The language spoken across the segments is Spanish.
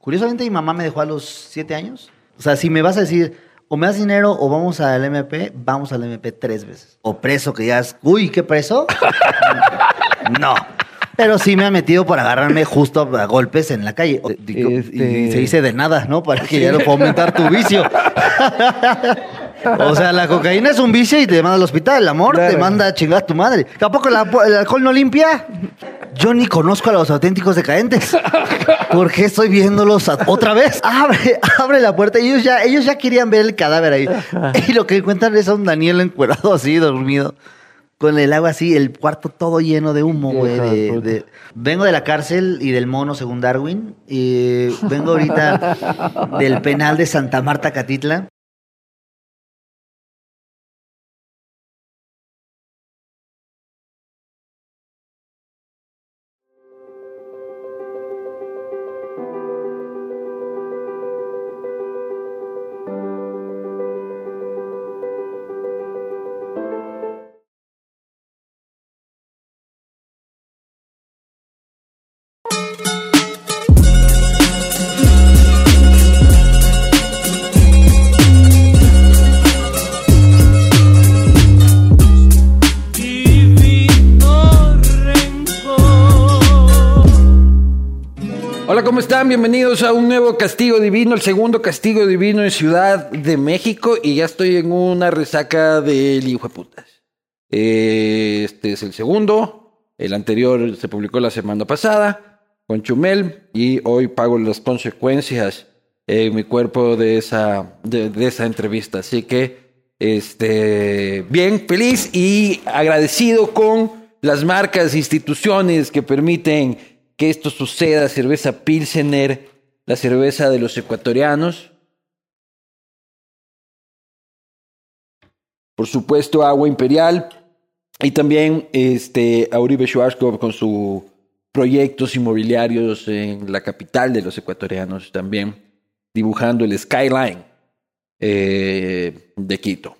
Curiosamente, mi mamá me dejó a los siete años. O sea, si me vas a decir, o me das dinero o vamos al MP, vamos al MP tres veces. O preso, que ya es, uy, ¿qué preso? no. Pero sí me ha metido por agarrarme justo a golpes en la calle. Digo, Este- Y se dice de nada, ¿no? Para que ya no pueda aumentar tu vicio. O sea, la cocaína es un vicio y te manda al hospital. El amor te manda a chingar a tu madre. ¿Tampoco el alcohol no limpia? Yo ni conozco a los auténticos decadentes. ¿Por qué estoy viéndolos otra vez? Abre, abre la puerta ellos ya, ellos ya querían ver el cadáver ahí. Y lo que encuentran es a un Daniel encuerado así, dormido. Con el agua así, el cuarto todo lleno de humo, güey. De- Vengo de la cárcel y del mono, según Darwin. Y vengo ahorita del penal de Santa Marta, Catitla. Bienvenidos a un nuevo Castigo Divino, el segundo Castigo Divino en Ciudad de México. Y ya estoy en una resaca del hijo de putas. Eh, Este es el segundo. El anterior se publicó la semana pasada con Chumel. Y hoy pago las consecuencias en mi cuerpo de esa, de, de esa entrevista. Así que, este, bien, feliz y agradecido con las marcas, instituciones que permiten que esto suceda. Cerveza Pilsener, la cerveza de los ecuatorianos. Por supuesto, agua imperial. Y también este, a Uribe Schwarzkopf con sus proyectos inmobiliarios en la capital de los ecuatorianos también, dibujando el skyline eh, de Quito.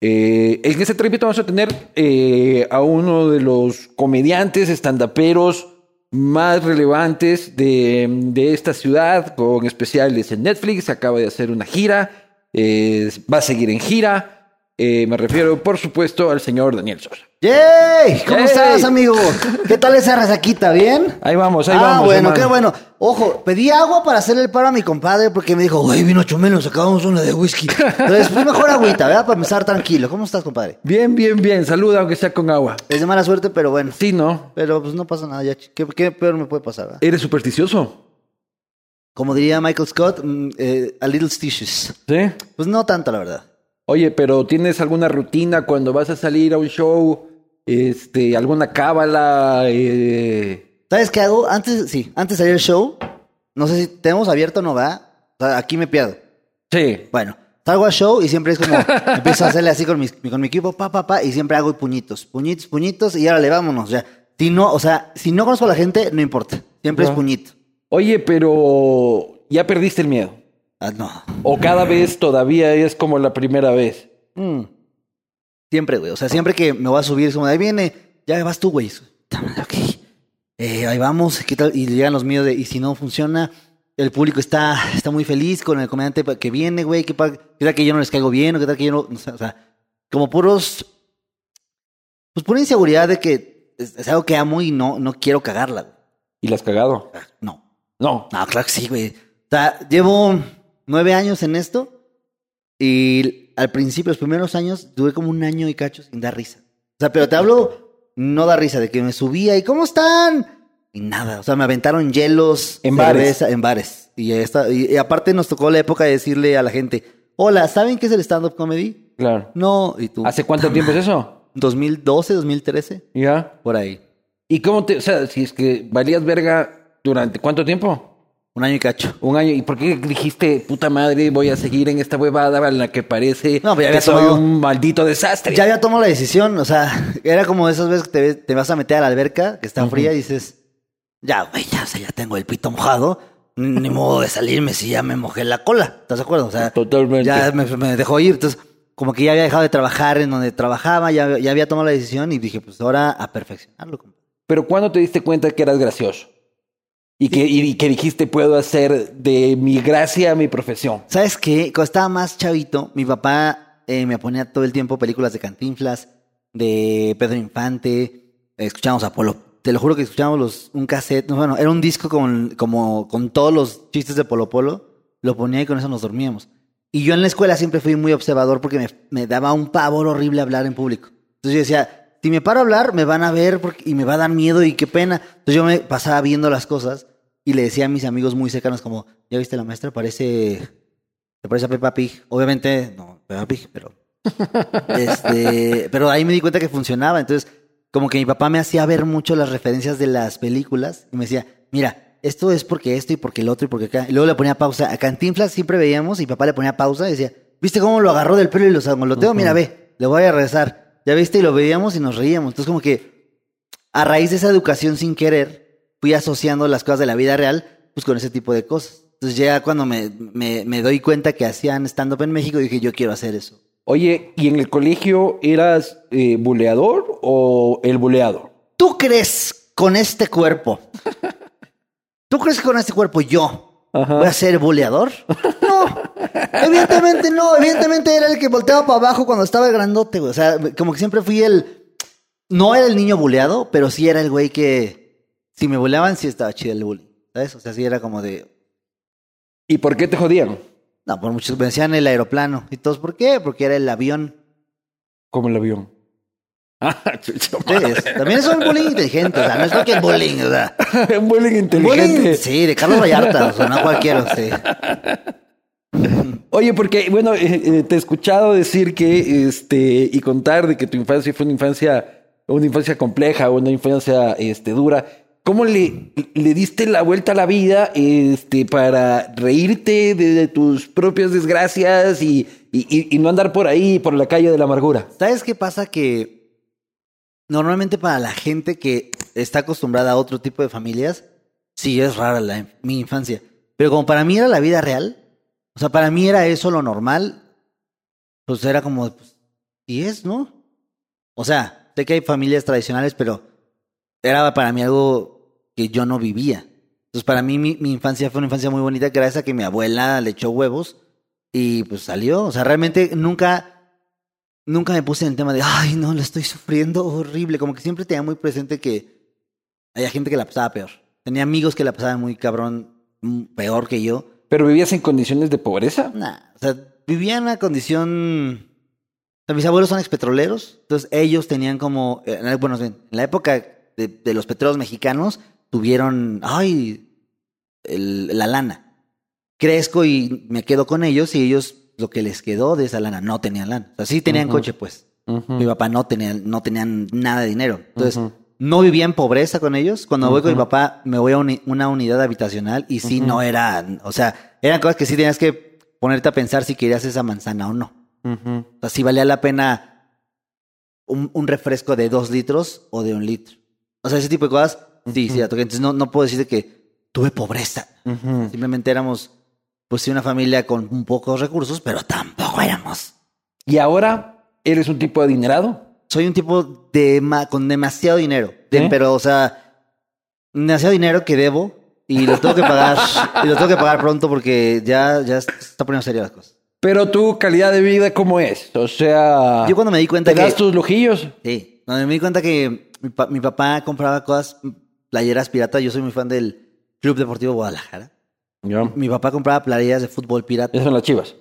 Eh, en este tripito vamos a tener eh, a uno de los comediantes estandaperos más relevantes de, de esta ciudad, con especiales en Netflix. Acaba de hacer una gira, eh, va a seguir en gira. Eh, me refiero, por supuesto, al señor Daniel Sosa. ¡Yay! ¿Cómo ¡Yay! estás, amigo? ¿Qué tal esa resaquita? ¿Bien? Ahí vamos, ahí ah, vamos. bueno, hermano. qué bueno. Ojo, pedí agua para hacerle el paro a mi compadre porque me dijo, güey, vino Chumel, nos acabamos una de whisky. Entonces, pues mejor agüita, ¿verdad? Para empezar tranquilo. ¿Cómo estás, compadre? Bien, bien, bien. Saluda, aunque sea con agua. Es de mala suerte, pero bueno. Sí, ¿no? Pero pues no pasa nada ya. ¿Qué, qué peor me puede pasar, verdad? ¿Eres supersticioso? Como diría Michael Scott, mm, eh, a little stitious. Sí. Pues no tanto, la verdad. Oye, pero ¿tienes alguna rutina cuando vas a salir a un show? Este, alguna cábala. Eh... ¿Sabes qué hago? Antes, sí, antes de salir al show, no sé si tenemos abierto o no, ¿verdad? O sea, aquí me pierdo. Sí. Bueno, salgo al show y siempre es como, empiezo a hacerle así con mi, con mi equipo, pa, pa, pa, y siempre hago puñitos, puñitos, puñitos, y ahora le vámonos. Ya. Si no, o sea, si no conozco a la gente, no importa. Siempre es puñito. Oye, pero ya perdiste el miedo. Ah, no. O cada vez todavía es como la primera vez. Mm. Siempre, güey. O sea, siempre que me voy a subir, es como, ahí viene, ya vas tú, güey. Ok. Eh, ahí vamos, ¿qué tal? Y llegan los míos de, y si no funciona, el público está, está muy feliz con el comediante que viene, güey. ¿Qué, qué tal que yo no les caigo bien? ¿O qué tal que yo no? O sea, o sea, como puros. Pues pura inseguridad de que es, es algo que amo y no, no quiero cagarla. güey. ¿Y la has cagado? No. No. No, claro que sí, güey. O sea, llevo nueve años en esto y al principio, los primeros años, tuve como un año y cacho sin dar risa. O sea, pero te hablo, no da risa, de que me subía y ¿cómo están? Y nada, o sea, me aventaron hielos. En bares. En bares. Y, esta, y, y aparte nos tocó la época de decirle a la gente, hola, ¿saben qué es el stand-up comedy? Claro. No, y tú. ¿Hace cuánto tiempo es eso? 2012, 2013, Ya. por ahí. ¿Y cómo te, o sea, si es que valías verga durante cuánto tiempo? Un año y cacho. Un año. ¿Y por qué dijiste, puta madre, voy a seguir en esta huevada en la que parece No, pero ya que había soy tomado- un maldito desastre? Ya había tomado la decisión, o sea, era como esas veces que te, te vas a meter a la alberca, que está fría, y dices, ya, güey, ya, o sea, ya tengo el pito mojado, ni modo de salirme si ya me mojé la cola, ¿estás de acuerdo? O sea, Totalmente. ya me, me dejó ir, entonces, como que ya había dejado de trabajar en donde trabajaba, ya, ya había tomado la decisión y dije, pues ahora a perfeccionarlo. Pero ¿cuándo te diste cuenta que eras gracioso? Y que, y que dijiste, puedo hacer de mi gracia mi profesión. ¿Sabes qué? Cuando estaba más chavito, mi papá eh, me ponía todo el tiempo películas de Cantinflas, de Pedro Infante, escuchábamos a Polo. Te lo juro que escuchábamos los, un cassette, no, bueno, era un disco con, como, con todos los chistes de Polo Polo, lo ponía y con eso nos dormíamos. Y yo en la escuela siempre fui muy observador porque me, me daba un pavor horrible hablar en público. Entonces yo decía, si me paro a hablar, me van a ver porque, y me va a dar miedo y qué pena. Entonces yo me pasaba viendo las cosas y le decía a mis amigos muy cercanos como, ya viste, la maestra parece, te parece a Peppa Pig. Obviamente, no, Peppa Pig, pero... este, pero ahí me di cuenta que funcionaba. Entonces, como que mi papá me hacía ver mucho las referencias de las películas y me decía, mira, esto es porque esto y porque el otro y porque acá. Y luego le ponía pausa. A Cantinflas siempre veíamos y papá le ponía pausa y decía, ¿viste cómo lo agarró del pelo y lo sangoloteo? Mira, ve, le voy a regresar. Ya viste, y lo veíamos y nos reíamos. Entonces, como que a raíz de esa educación sin querer, fui asociando las cosas de la vida real pues con ese tipo de cosas. Entonces ya cuando me, me, me doy cuenta que hacían stand-up en México, dije, yo quiero hacer eso. Oye, ¿y en el colegio eras eh, buleador o el buleado? ¿Tú crees con este cuerpo? ¿Tú crees que con este cuerpo yo Ajá. voy a ser buleador? No, evidentemente no, evidentemente era el que volteaba para abajo cuando estaba el grandote, güey. O sea, como que siempre fui el... No era el niño buleado, pero sí era el güey que... Si me buleaban, sí estaba chido el bullying, ¿sabes? O sea, sí era como de... ¿Y por qué te jodían? No, por muchos me decían el aeroplano. ¿Y todos por qué? Porque era el avión. Como el avión. Ah, también es un bullying inteligente, o sea, no es cualquier bullying, o sea... Un bullying inteligente. Bullying, sí, de Carlos Vallarta, o sea, no cualquiera, sí. Oye, porque, bueno, eh, eh, te he escuchado decir que, este, y contar de que tu infancia fue una infancia, una infancia compleja, una infancia, este, dura. ¿Cómo le, le diste la vuelta a la vida, este, para reírte de, de tus propias desgracias y, y- y- y no andar por ahí, por la calle de la amargura? ¿Sabes qué pasa? Que normalmente para la gente que está acostumbrada a otro tipo de familias, sí es rara la- mi infancia. Pero como para mí era la vida real, o sea, para mí era eso lo normal, pues era como, pues, y es, ¿no? O sea, sé que hay familias tradicionales, pero era para mí algo que yo no vivía. Entonces, para mí mi, mi infancia fue una infancia muy bonita gracias a que mi abuela le echó huevos y pues salió. O sea, realmente nunca, nunca me puse en el tema de, ay, no, lo estoy sufriendo horrible. Como que siempre tenía muy presente que había gente que la pasaba peor. Tenía amigos que la pasaban muy cabrón, mm, peor que yo. ¿Pero vivías en condiciones de pobreza? Nah, o sea, vivía en una condición. O sea, mis abuelos son expetroleros, entonces ellos tenían como. bueno, en la época de, de los petróleos mexicanos, tuvieron. ¡Ay! el- la lana. Crezco y me quedo con ellos y ellos, lo que les quedó de esa lana, no tenían lana. O sea, sí tenían coche, pues. Mi papá no tenía, no tenían nada de dinero. Entonces, no vivía en pobreza con ellos. Cuando voy con mi papá, me voy a uni- una unidad habitacional y sí, no era, o sea, eran cosas que sí tenías que ponerte a pensar si querías esa manzana o no. O sea, si valía la pena un, un refresco de dos litros o de un litro. O sea, ese tipo de cosas, sí, sí. Entonces no, no puedo decir de que tuve pobreza. Simplemente éramos, pues sí, una familia con un pocos recursos, pero tampoco éramos. ¿Y ahora eres un tipo adinerado? soy un tipo de con demasiado dinero. De- ¿Sí? Pero, o sea, demasiado dinero que debo y lo tengo que pagar. y lo tengo que pagar pronto porque ya, ya está poniendo serio las cosas. Pero tu calidad de vida, ¿cómo es? O sea, Yo cuando me di cuenta ¿te que. das tus lujillos? Sí, cuando me di cuenta que mi, pa- mi papá compraba cosas, playeras piratas. Yo soy muy fan del Club Deportivo Guadalajara. Mi papá compraba playeras de fútbol pirata. Esas son las chivas.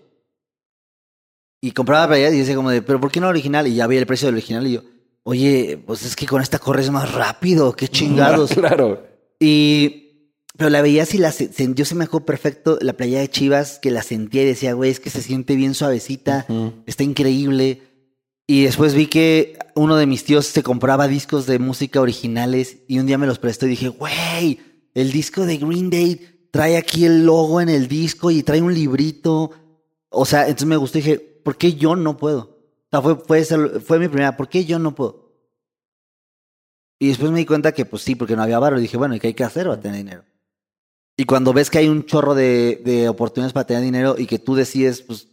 Y compraba playeras y decía como de, ¿pero por qué no original? Y ya vi el precio del original y yo, oye, pues es que con esta corres más rápido, qué chingados. claro. Y, pero la veía y la yo se me acuerdo perfecto la playa de Chivas que la sentía y decía, güey, es que se siente bien suavecita, está increíble. Y después vi que uno de mis tíos se compraba discos de música originales y un día me los prestó y dije, güey, el disco de Green Day trae aquí el logo en el disco y trae un librito. O sea, entonces me gustó y dije, ¿por qué yo no puedo? O sea, fue, fue, fue mi primera, ¿por qué yo no puedo? Y después me di cuenta que, pues sí, porque no había barro. Y dije, bueno, ¿y qué hay que hacer para tener dinero? Y cuando ves que hay un chorro de, de oportunidades para tener dinero y que tú decides, pues,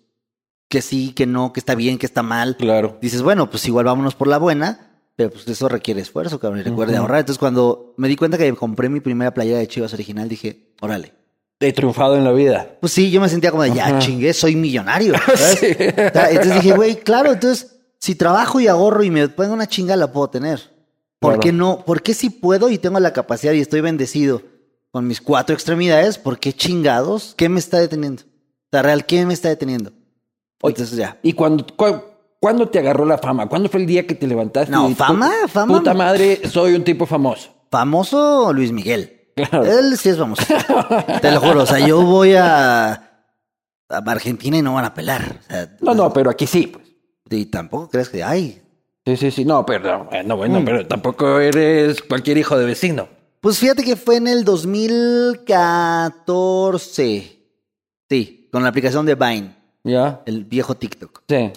que sí, que no, que está bien, que está mal, Claro. dices, bueno, pues igual vámonos por la buena. pero pues eso requiere esfuerzo, cabrón, y recuerde ahorrar. Entonces cuando me di cuenta que compré mi primera playera de Chivas original, dije, órale. He triunfado en la vida. Pues sí, yo me sentía como de, ya chingué, soy millonario. ¿sabes? Entonces dije, güey, claro, entonces si trabajo y ahorro y me pongo una chinga, la puedo tener. ¿Por Claro. qué no? ¿Por qué si puedo y tengo la capacidad y estoy bendecido con mis cuatro extremidades? ¿Por qué chingados? ¿Qué me está deteniendo? O sea, real, ¿qué me está deteniendo? Oye, Entonces ya. ¿Y cuando, cu- cuándo te agarró la fama? ¿Cuándo fue el día que te levantaste? No, y fama, fama. Puta madre, soy un tipo famoso. Famoso Luis Miguel. Claro. Él sí es famoso. Te lo juro. O sea, yo voy a, a Argentina y no van a pelar. O sea, No, no, pero aquí sí, pues. Y tampoco crees que, ay. Sí, sí, sí. No, pero bueno, Mm. bueno, pero tampoco eres cualquier hijo de vecino. Pues fíjate que fue en el 2014. Sí, con la aplicación de Vine, ¿Ya? el viejo TikTok. Sí.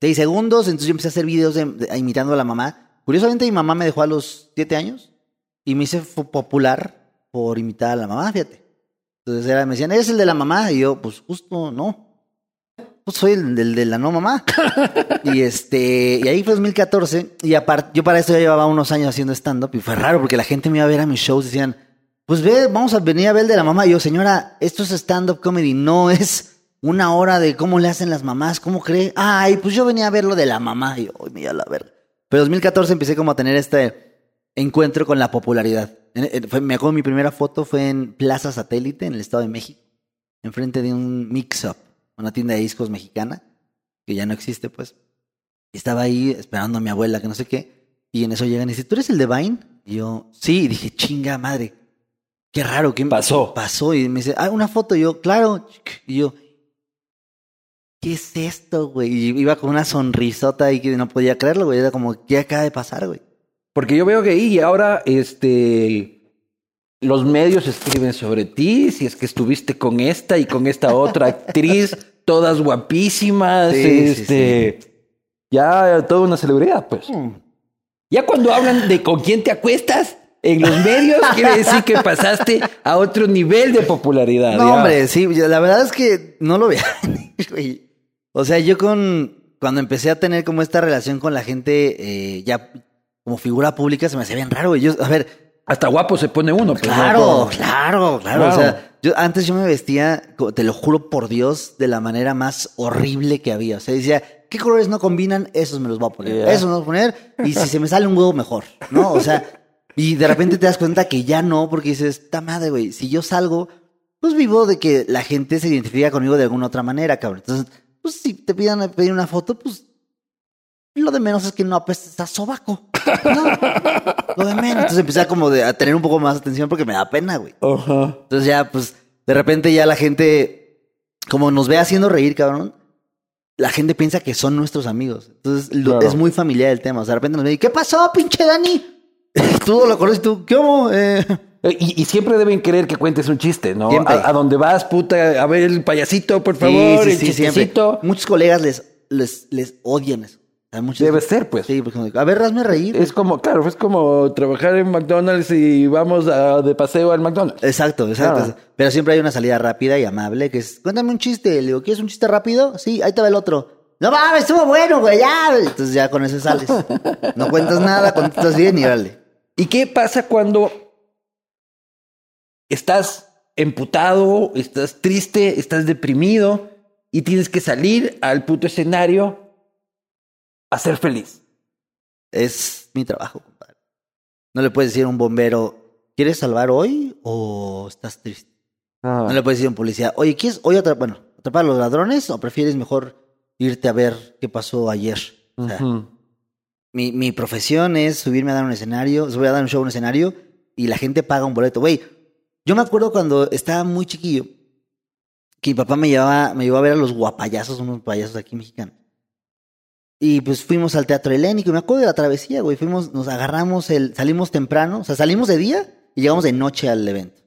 Seis segundos, entonces yo empecé a hacer videos de- de- imitando a la mamá. Curiosamente, mi mamá me dejó a los siete años y me hice popular por imitar a la mamá, fíjate. Entonces era, me decían, ¿eres el de la mamá? Y yo, pues justo no. Pues soy el del de la no mamá. y este, y ahí fue 2014. Y aparte, yo para esto ya llevaba unos años haciendo stand-up y fue raro porque la gente me iba a ver a mis shows y decían, pues ve, vamos a venir a ver el de la mamá. Y yo, señora, esto es stand-up comedy, no es una hora de cómo le hacen las mamás, ¿cómo cree? Ay, pues yo venía a ver lo de la mamá. Y yo, "Ay, mira la verga. Pero 2014 empecé como a tener este encuentro con la popularidad. Fue- me acuerdo mi primera foto fue en Plaza Satélite, en el Estado de México, enfrente de un mix-up, una tienda de discos mexicana, que ya no existe, pues. Estaba ahí esperando a mi abuela, que no sé qué, y en eso llegan y dicen, ¿tú eres el de Vine? Y yo, sí, y dije, chinga madre, qué raro, ¿qué Pasó. Pasó, y me dice, ah, una foto, y yo, claro, y yo, ¿qué es esto, güey? Y iba con una sonrisota y que no podía creerlo, güey, era como, ¿qué acaba de pasar, güey? Porque yo veo que ahí ahora, este, los medios escriben sobre ti, si es que estuviste con esta y con esta otra actriz, todas guapísimas, Sí, sí, este, ya toda una celebridad, pues. Ya cuando hablan de con quién te acuestas en los medios, quiere decir que pasaste a otro nivel de popularidad. No, ya. hombre, sí, la verdad es que no lo veía. O sea, yo con cuando empecé a tener como esta relación con la gente eh, ya como figura pública se me hacía bien raro, güey. Yo, a ver, Hasta guapo se pone uno. pues, claro, ¿no? claro, claro, Claro. O sea, yo antes yo me vestía, te lo juro por Dios, de la manera más horrible que había. O sea, decía, ¿qué colores no combinan? Esos me los voy a poner. Ya. Esos me los voy a poner. Y si se me sale un huevo, mejor. ¿No? O sea, y de repente te das cuenta que ya no, porque dices, esta madre, güey, si yo salgo, pues vivo de que la gente se identifica conmigo de alguna otra manera, cabrón. Entonces, pues si te pidan pedir una foto, pues lo de menos es que no apestes a sobaco. No, lo de menos. Entonces empecé a como de, a tener un poco más atención porque me da pena, güey. Ajá. Entonces ya, pues, de repente ya la gente, como nos ve haciendo reír, cabrón, la gente piensa que son nuestros amigos. Entonces Claro. es muy familiar el tema. O sea, de repente nos ve ¿qué pasó, pinche Dani? tú lo conoces tú, ¿qué hubo? Eh, Y, y siempre deben querer que cuentes un chiste, ¿no? A, a donde vas, puta, a ver el payasito, por favor, sí, el sí, sí, siempre. chistecito. Muchos colegas les, les, les odian eso. Debe ser, pues. Sí, porque, a ver, hazme reír. Es como, claro, es como trabajar en McDonald's y vamos a- de paseo al McDonald's. Exacto, exacto. Claro. Pero siempre hay una salida rápida y amable que es, cuéntame un chiste. Le digo, ¿quieres un chiste rápido? Sí, ahí te va el otro. No mames, estuvo bueno, güey, ya. Entonces ya con eso sales. No cuentas nada, contestas bien y vale. ¿Y qué pasa cuando estás emputado, estás triste, estás deprimido y tienes que salir al puto escenario a ser feliz? Es mi trabajo, compadre. No le puedes decir a un bombero, ¿quieres salvar hoy o estás triste? No le puedes decir a un policía, oye, ¿quieres hoy atra- bueno, atrapar a los ladrones o prefieres mejor irte a ver qué pasó ayer? O sea, mi, mi profesión es subirme a dar un escenario, subir a dar un show a un escenario y la gente paga un boleto. Güey, yo me acuerdo cuando estaba muy chiquillo que mi papá me llevaba, me llevó a ver a los guapayazos, unos payasos aquí mexicanos. Y pues fuimos al Teatro Helénico, me acuerdo de la travesía, güey. Fuimos, nos agarramos el, salimos temprano, o sea, salimos de día y llegamos de noche al evento.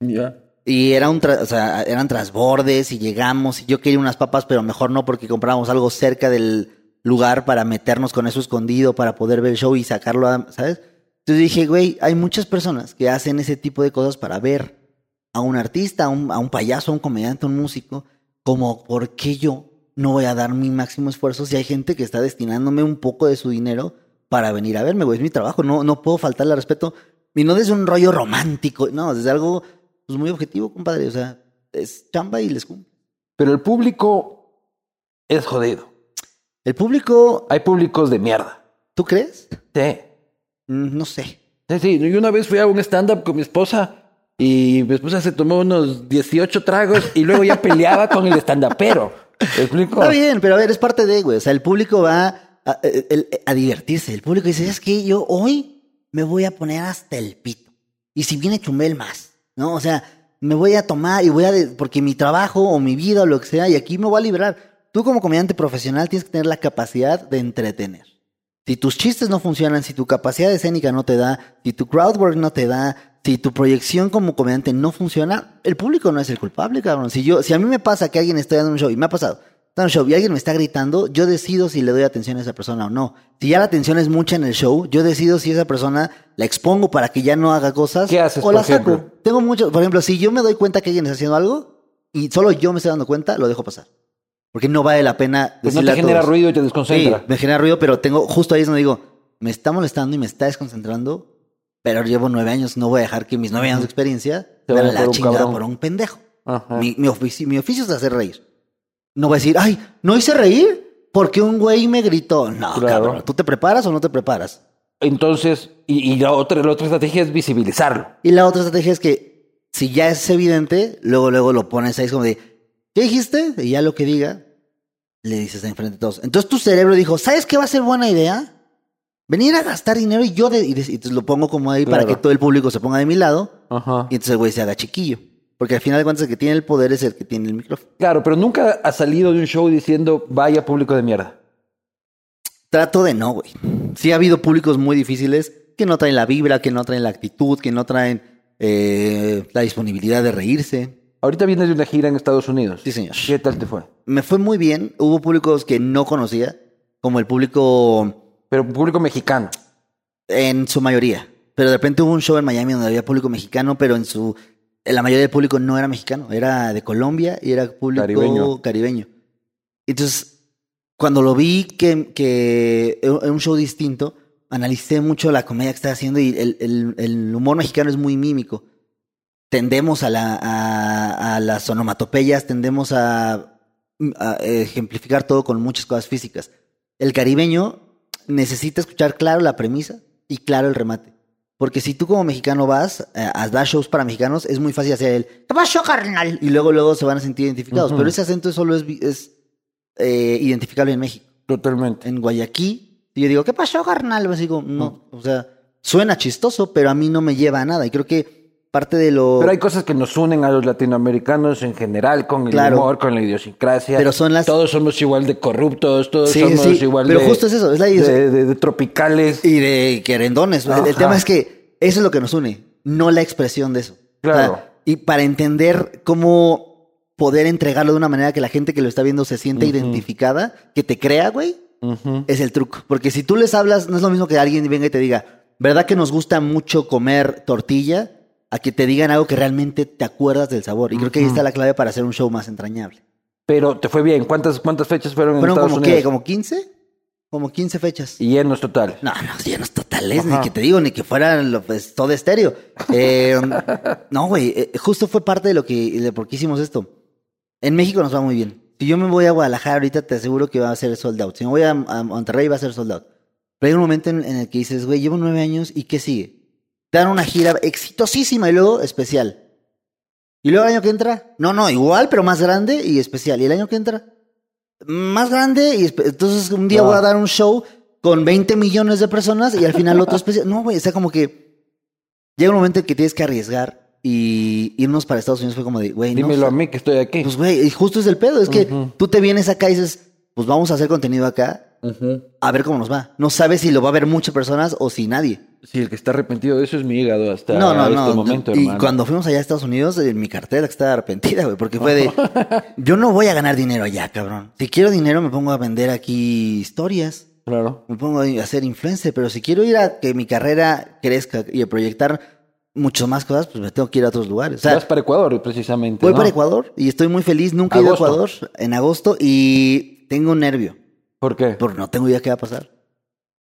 Ya. Y era un tra- o sea, eran transbordes y llegamos y yo quería unas papas, pero mejor no porque comprábamos algo cerca del lugar para meternos con eso escondido para poder ver el show y sacarlo, a- ¿sabes? Entonces dije, güey, hay muchas personas que hacen ese tipo de cosas para ver a un artista, a un, a un payaso, a un comediante, a un músico, como por qué yo no voy a dar mi máximo esfuerzo si hay gente que está destinándome un poco de su dinero para venir a verme, güey. Es mi trabajo, no, no puedo faltarle al respeto. Y no desde un rollo romántico, no, desde algo pues, muy objetivo, compadre. O sea, es chamba y les cumple. Pero el público es jodido. El público, Hay públicos de mierda. ¿tú crees? Sí. Mm, No sé. Sí, sí. Yo una vez fui a un stand-up con mi esposa y mi esposa se tomó unos 18 tragos y luego ya peleaba con el stand-upero. ¿Me explico? Está bien, pero a ver, es parte de, güey. O sea, el público va a, a divertirse. El público dice, es que yo hoy me voy a poner hasta el pito. Y si viene Chumel más, ¿no? O sea, me voy a tomar y voy a... porque mi trabajo o mi vida o lo que sea, y aquí me voy a liberar. Tú como comediante profesional tienes que tener la capacidad de entretener. Si tus chistes no funcionan, si tu capacidad escénica no te da, si tu crowdwork no te da, si tu proyección como comediante no funciona, el público no es el culpable, cabrón. Si yo, si a mí me pasa que alguien está dando un show, y me ha pasado, está en un show y alguien me está gritando, yo decido si le doy atención a esa persona o no. Si ya la atención es mucha en el show, yo decido si esa persona la expongo para que ya no haga cosas ¿Qué haces, o la ejemplo? saco. Tengo mucho, por ejemplo, si yo me doy cuenta que alguien está haciendo algo y solo yo me estoy dando cuenta, lo dejo pasar. Porque no vale la pena Pues no te a genera todos. ruido y te Sí, desconcentra. me genera ruido, pero tengo, justo ahí es donde digo, me está molestando y me está desconcentrando, pero llevo nueve años, no voy a dejar que mis nueve años de experiencia vayan la chingada cabrón. por un pendejo. Mi, mi, ofici- mi oficio es hacer reír. No voy a decir, ay, no hice reír porque un güey me gritó. No, Claro. cabrón, ¿tú te preparas o no te preparas? Entonces, y, y la, otra, la otra estrategia es visibilizarlo. Y la otra estrategia es que si ya es evidente, luego, luego lo pones ahí es como de, ¿qué dijiste? Y ya lo que diga, le dices enfrente de todos. Entonces tu cerebro dijo, ¿sabes qué va a ser buena idea? Venir a gastar dinero y yo de, y, de- y entonces lo pongo como ahí para que todo el público se ponga de mi lado Ajá. y entonces el güey se haga chiquillo. Porque al final de cuentas el que tiene el poder es el que tiene el micrófono. Claro, pero nunca ha salido de un show diciendo, vaya público de mierda. Trato de no, güey. Sí ha habido públicos muy difíciles que no traen la vibra, que no traen la actitud, que no traen eh, la disponibilidad de reírse. Ahorita vienes de una gira en Estados Unidos. Sí, señor. ¿Qué tal te fue? Me fue muy bien. Hubo públicos que no conocía, como el público Pero público mexicano. en su mayoría. Pero de repente hubo un show en Miami donde había público mexicano, pero en su en la mayoría del público no era mexicano, era de Colombia y era público Caribeño. caribeño. Entonces, cuando lo vi que, que era un show distinto, analicé mucho la comedia que estaba haciendo y el, el- el humor mexicano es muy mímico. Tendemos a, la, a, a las onomatopeyas, tendemos a, a ejemplificar todo con muchas cosas físicas. El caribeño necesita escuchar claro la premisa y claro el remate. Porque si tú como mexicano vas eh, a dar shows para mexicanos, es muy fácil hacer el ¿Qué pasó, carnal? Y luego, luego se van a sentir identificados. Pero ese acento solo es, es eh, identificable en México. Totalmente. En Guayaquil, yo digo, ¿qué pasó, carnal? Pues digo, no. O sea, suena chistoso, pero a mí no me lleva a nada. Y creo que parte de lo. Pero hay cosas que nos unen a los latinoamericanos en general, con el Claro. humor, con la idiosincrasia. Pero son las- Todos somos igual de corruptos, todos Sí, somos sí, igual pero de... justo es eso, es la de, idea. de- de tropicales. Y de querendones. El, tema es que eso es lo que nos une, no la expresión de eso. Claro. O sea, y para entender cómo poder entregarlo de una manera que la gente que lo está viendo se sienta identificada, que te crea, güey, es el truco. Porque si tú les hablas, no es lo mismo que alguien venga y te diga, ¿verdad que nos gusta mucho comer tortilla? A que te digan algo que realmente te acuerdas del sabor. Y creo que ahí está la clave para hacer un show más entrañable. Pero te fue bien. ¿Cuántas, cuántas fechas fueron en ¿Fueron Estados como Unidos? qué? ¿Como 15? Como 15 fechas. Y llenos total. No, no, llenos totales, Ajá. ni que te digo, ni que fueran lo, pues, todo estéreo. Eh, no, güey, eh, justo fue parte de lo que, de por qué hicimos esto. En México nos va muy bien. Si yo me voy a Guadalajara ahorita, te aseguro que va a ser sold out. Si me voy a, a Monterrey, va a ser sold out. Pero hay un momento en, en el que dices, güey, llevo nueve años y ¿qué sigue? Dan una gira exitosísima y luego especial. Y luego el año que entra, no, no, igual, pero más grande y especial. Y el año que entra, más grande y entonces un día voy a dar un show con 20 millones de personas y al final otro especial. No, güey, o sea, como que llega un momento en que tienes que arriesgar y irnos para Estados Unidos fue como de, güey, no, Dímelo o a mí que estoy aquí. Pues, güey, y justo es el pedo, es que tú te vienes acá y dices, pues vamos a hacer contenido acá, a ver cómo nos va. No sabes si lo va a ver muchas personas o si nadie. Sí, el que está arrepentido de eso es mi hígado hasta no, no, este no. momento, y hermano. cuando fuimos allá a Estados Unidos, en mi cartera estaba arrepentida, güey, porque fue de, yo no voy a ganar dinero allá, cabrón. Si quiero dinero me pongo a vender aquí historias. Claro. me pongo a ser influencer, pero si quiero ir a que mi carrera crezca y a proyectar mucho más cosas, pues me tengo que ir a otros lugares. O sea, Vas para Ecuador, precisamente. voy ¿no? para Ecuador y estoy muy feliz. Nunca he ido a. Ecuador en agosto y tengo un nervio, ¿Por qué? porque no tengo idea qué va a pasar.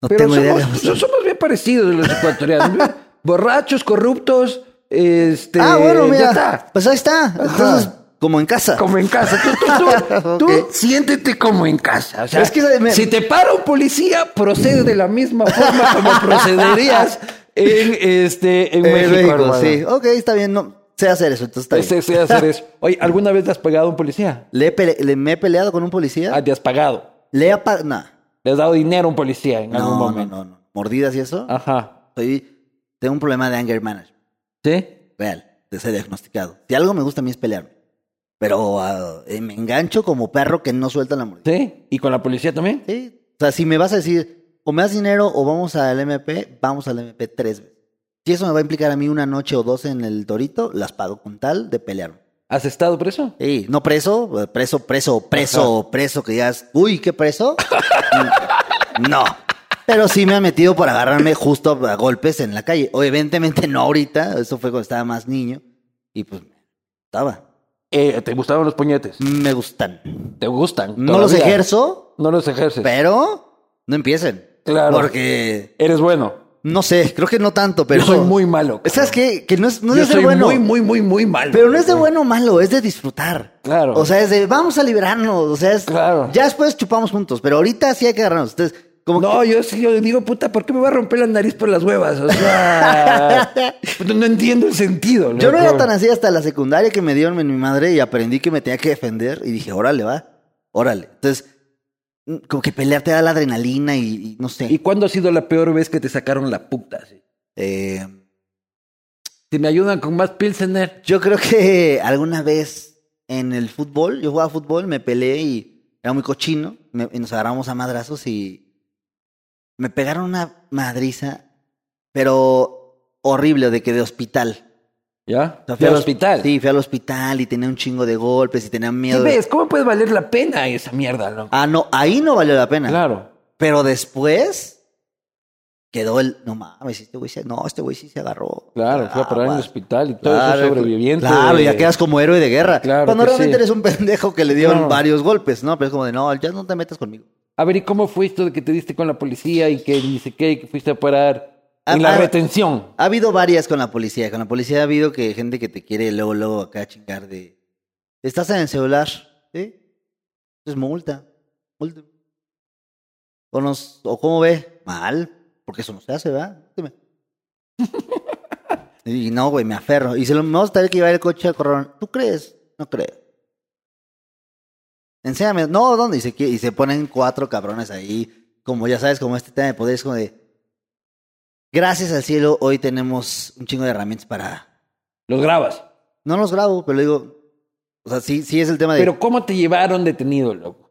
No Pero tengo somos, bien parecidos los ecuatorianos. ¿no? Borrachos, corruptos, este... ah, bueno, ya mira. está. Pues ahí está. Entonces, como en casa. Como en casa. Tú, tú- tú- siéntete como en casa. O sea, Es que me- si te para un policía, procede de la misma forma como procederías en, este, en México, México, sí. Ok, está bien. No, sé hacer eso, entonces está bien. Ese hacer eso. Oye, ¿alguna vez te has pegado a un policía? ¿Le, he pele- le- ¿Me he peleado con un policía? Ah, te has pagado. ¿Le he apa- nah. Le has dado dinero a un policía en algún No, no, momento. no, no. ¿Mordidas y eso? Ajá. Soy, tengo un problema de anger management. ¿Sí? Real. De ser diagnosticado. Si algo me gusta a mí es pelearme. Pero ah, eh, me engancho como perro que no suelta la mordida. ¿Sí? ¿Y con la policía también? Sí. O sea, si me vas a decir, o me das dinero o vamos al MP, vamos al MP tres veces. Si eso me va a implicar a mí una noche o dos en el torito, las pago con tal de pelearme. ¿Has estado preso? Sí, no preso, preso, preso, preso, preso, que es, uy, ¿qué preso? No. Pero sí me han metido por agarrarme justo a golpes en la calle. O evidentemente no ahorita, eso fue cuando estaba más niño. Y pues, estaba. Eh, ¿Te gustaban los puñetes? Me gustan. ¿Te gustan? No los ejerzo, No los ejerces. pero no empiecen. Claro. Porque, Eres bueno. No sé, creo que no tanto, pero... Yo soy muy malo. ¿Sabes qué? Que no es, no Yo es de soy bueno. muy, muy, muy, muy malo. Pero no es de bueno o malo, es de disfrutar. Claro. O sea, es de vamos a liberarnos. O sea, es. Claro. Ya después chupamos juntos, pero ahorita sí hay que agarrarnos. Entonces, como No, yo sí, yo digo, puta, ¿por qué me va a romper la nariz por las huevas? O sea, no, no entiendo el sentido. que- yo no era tan así hasta la secundaria que me dieron mi madre y aprendí que me tenía que defender y dije, órale, va, órale. Entonces, como que pelear te da la adrenalina y, y no sé. ¿Y cuándo ha sido la peor vez que te sacaron la puta? sí? Eh, Si me ayudan con más Pilsener. yo creo que alguna vez en el fútbol, yo jugaba fútbol, me peleé y era muy cochino me- y nos agarramos a madrazos y me pegaron una madriza, pero horrible, de que de hospital. ¿Ya? O sea, Fui al hos- hospital. Sí, fui al hospital y tenía un chingo de golpes y tenía ¿Qué miedo. de- ves? ¿Cómo puede valer la pena esa mierda, loco? Ah, no, ahí no valió la pena. Claro. Pero después quedó el. No mames, este güey se. No, este güey sí se agarró. Claro, fue a parar en el hospital y todo Claro, eso sobreviviente. Claro, de- ya quedas como héroe de guerra. Claro Cuando que realmente sí. eres un pendejo que le dieron varios golpes, ¿no? Pero es como de, no, ya no te metas conmigo. A ver, ¿y cómo fue esto de que te diste con la policía y que dice qué, y que fuiste a parar en Ah, la retención? Ha habido varias con la policía. Con la policía ha habido que gente que te quiere luego, luego acá chingar de. Estás en el celular, ¿sí? Es multa. Multa. O, nos, o cómo ve, mal, porque eso no se hace, ¿verdad? Dime. y no, güey, me aferro. Y se lo me vamos a tener que llevar el coche al corralón. ¿Tú crees? No creo. Enséñame. No, ¿dónde? Y se, y se ponen cuatro cabrones ahí. Como ya sabes, como este tema de poder es como de. Gracias al cielo, hoy tenemos un chingo de herramientas para. Los grabas. No los grabo, pero digo. O sea, sí, sí es el tema de. Pero ¿cómo te llevaron detenido, loco?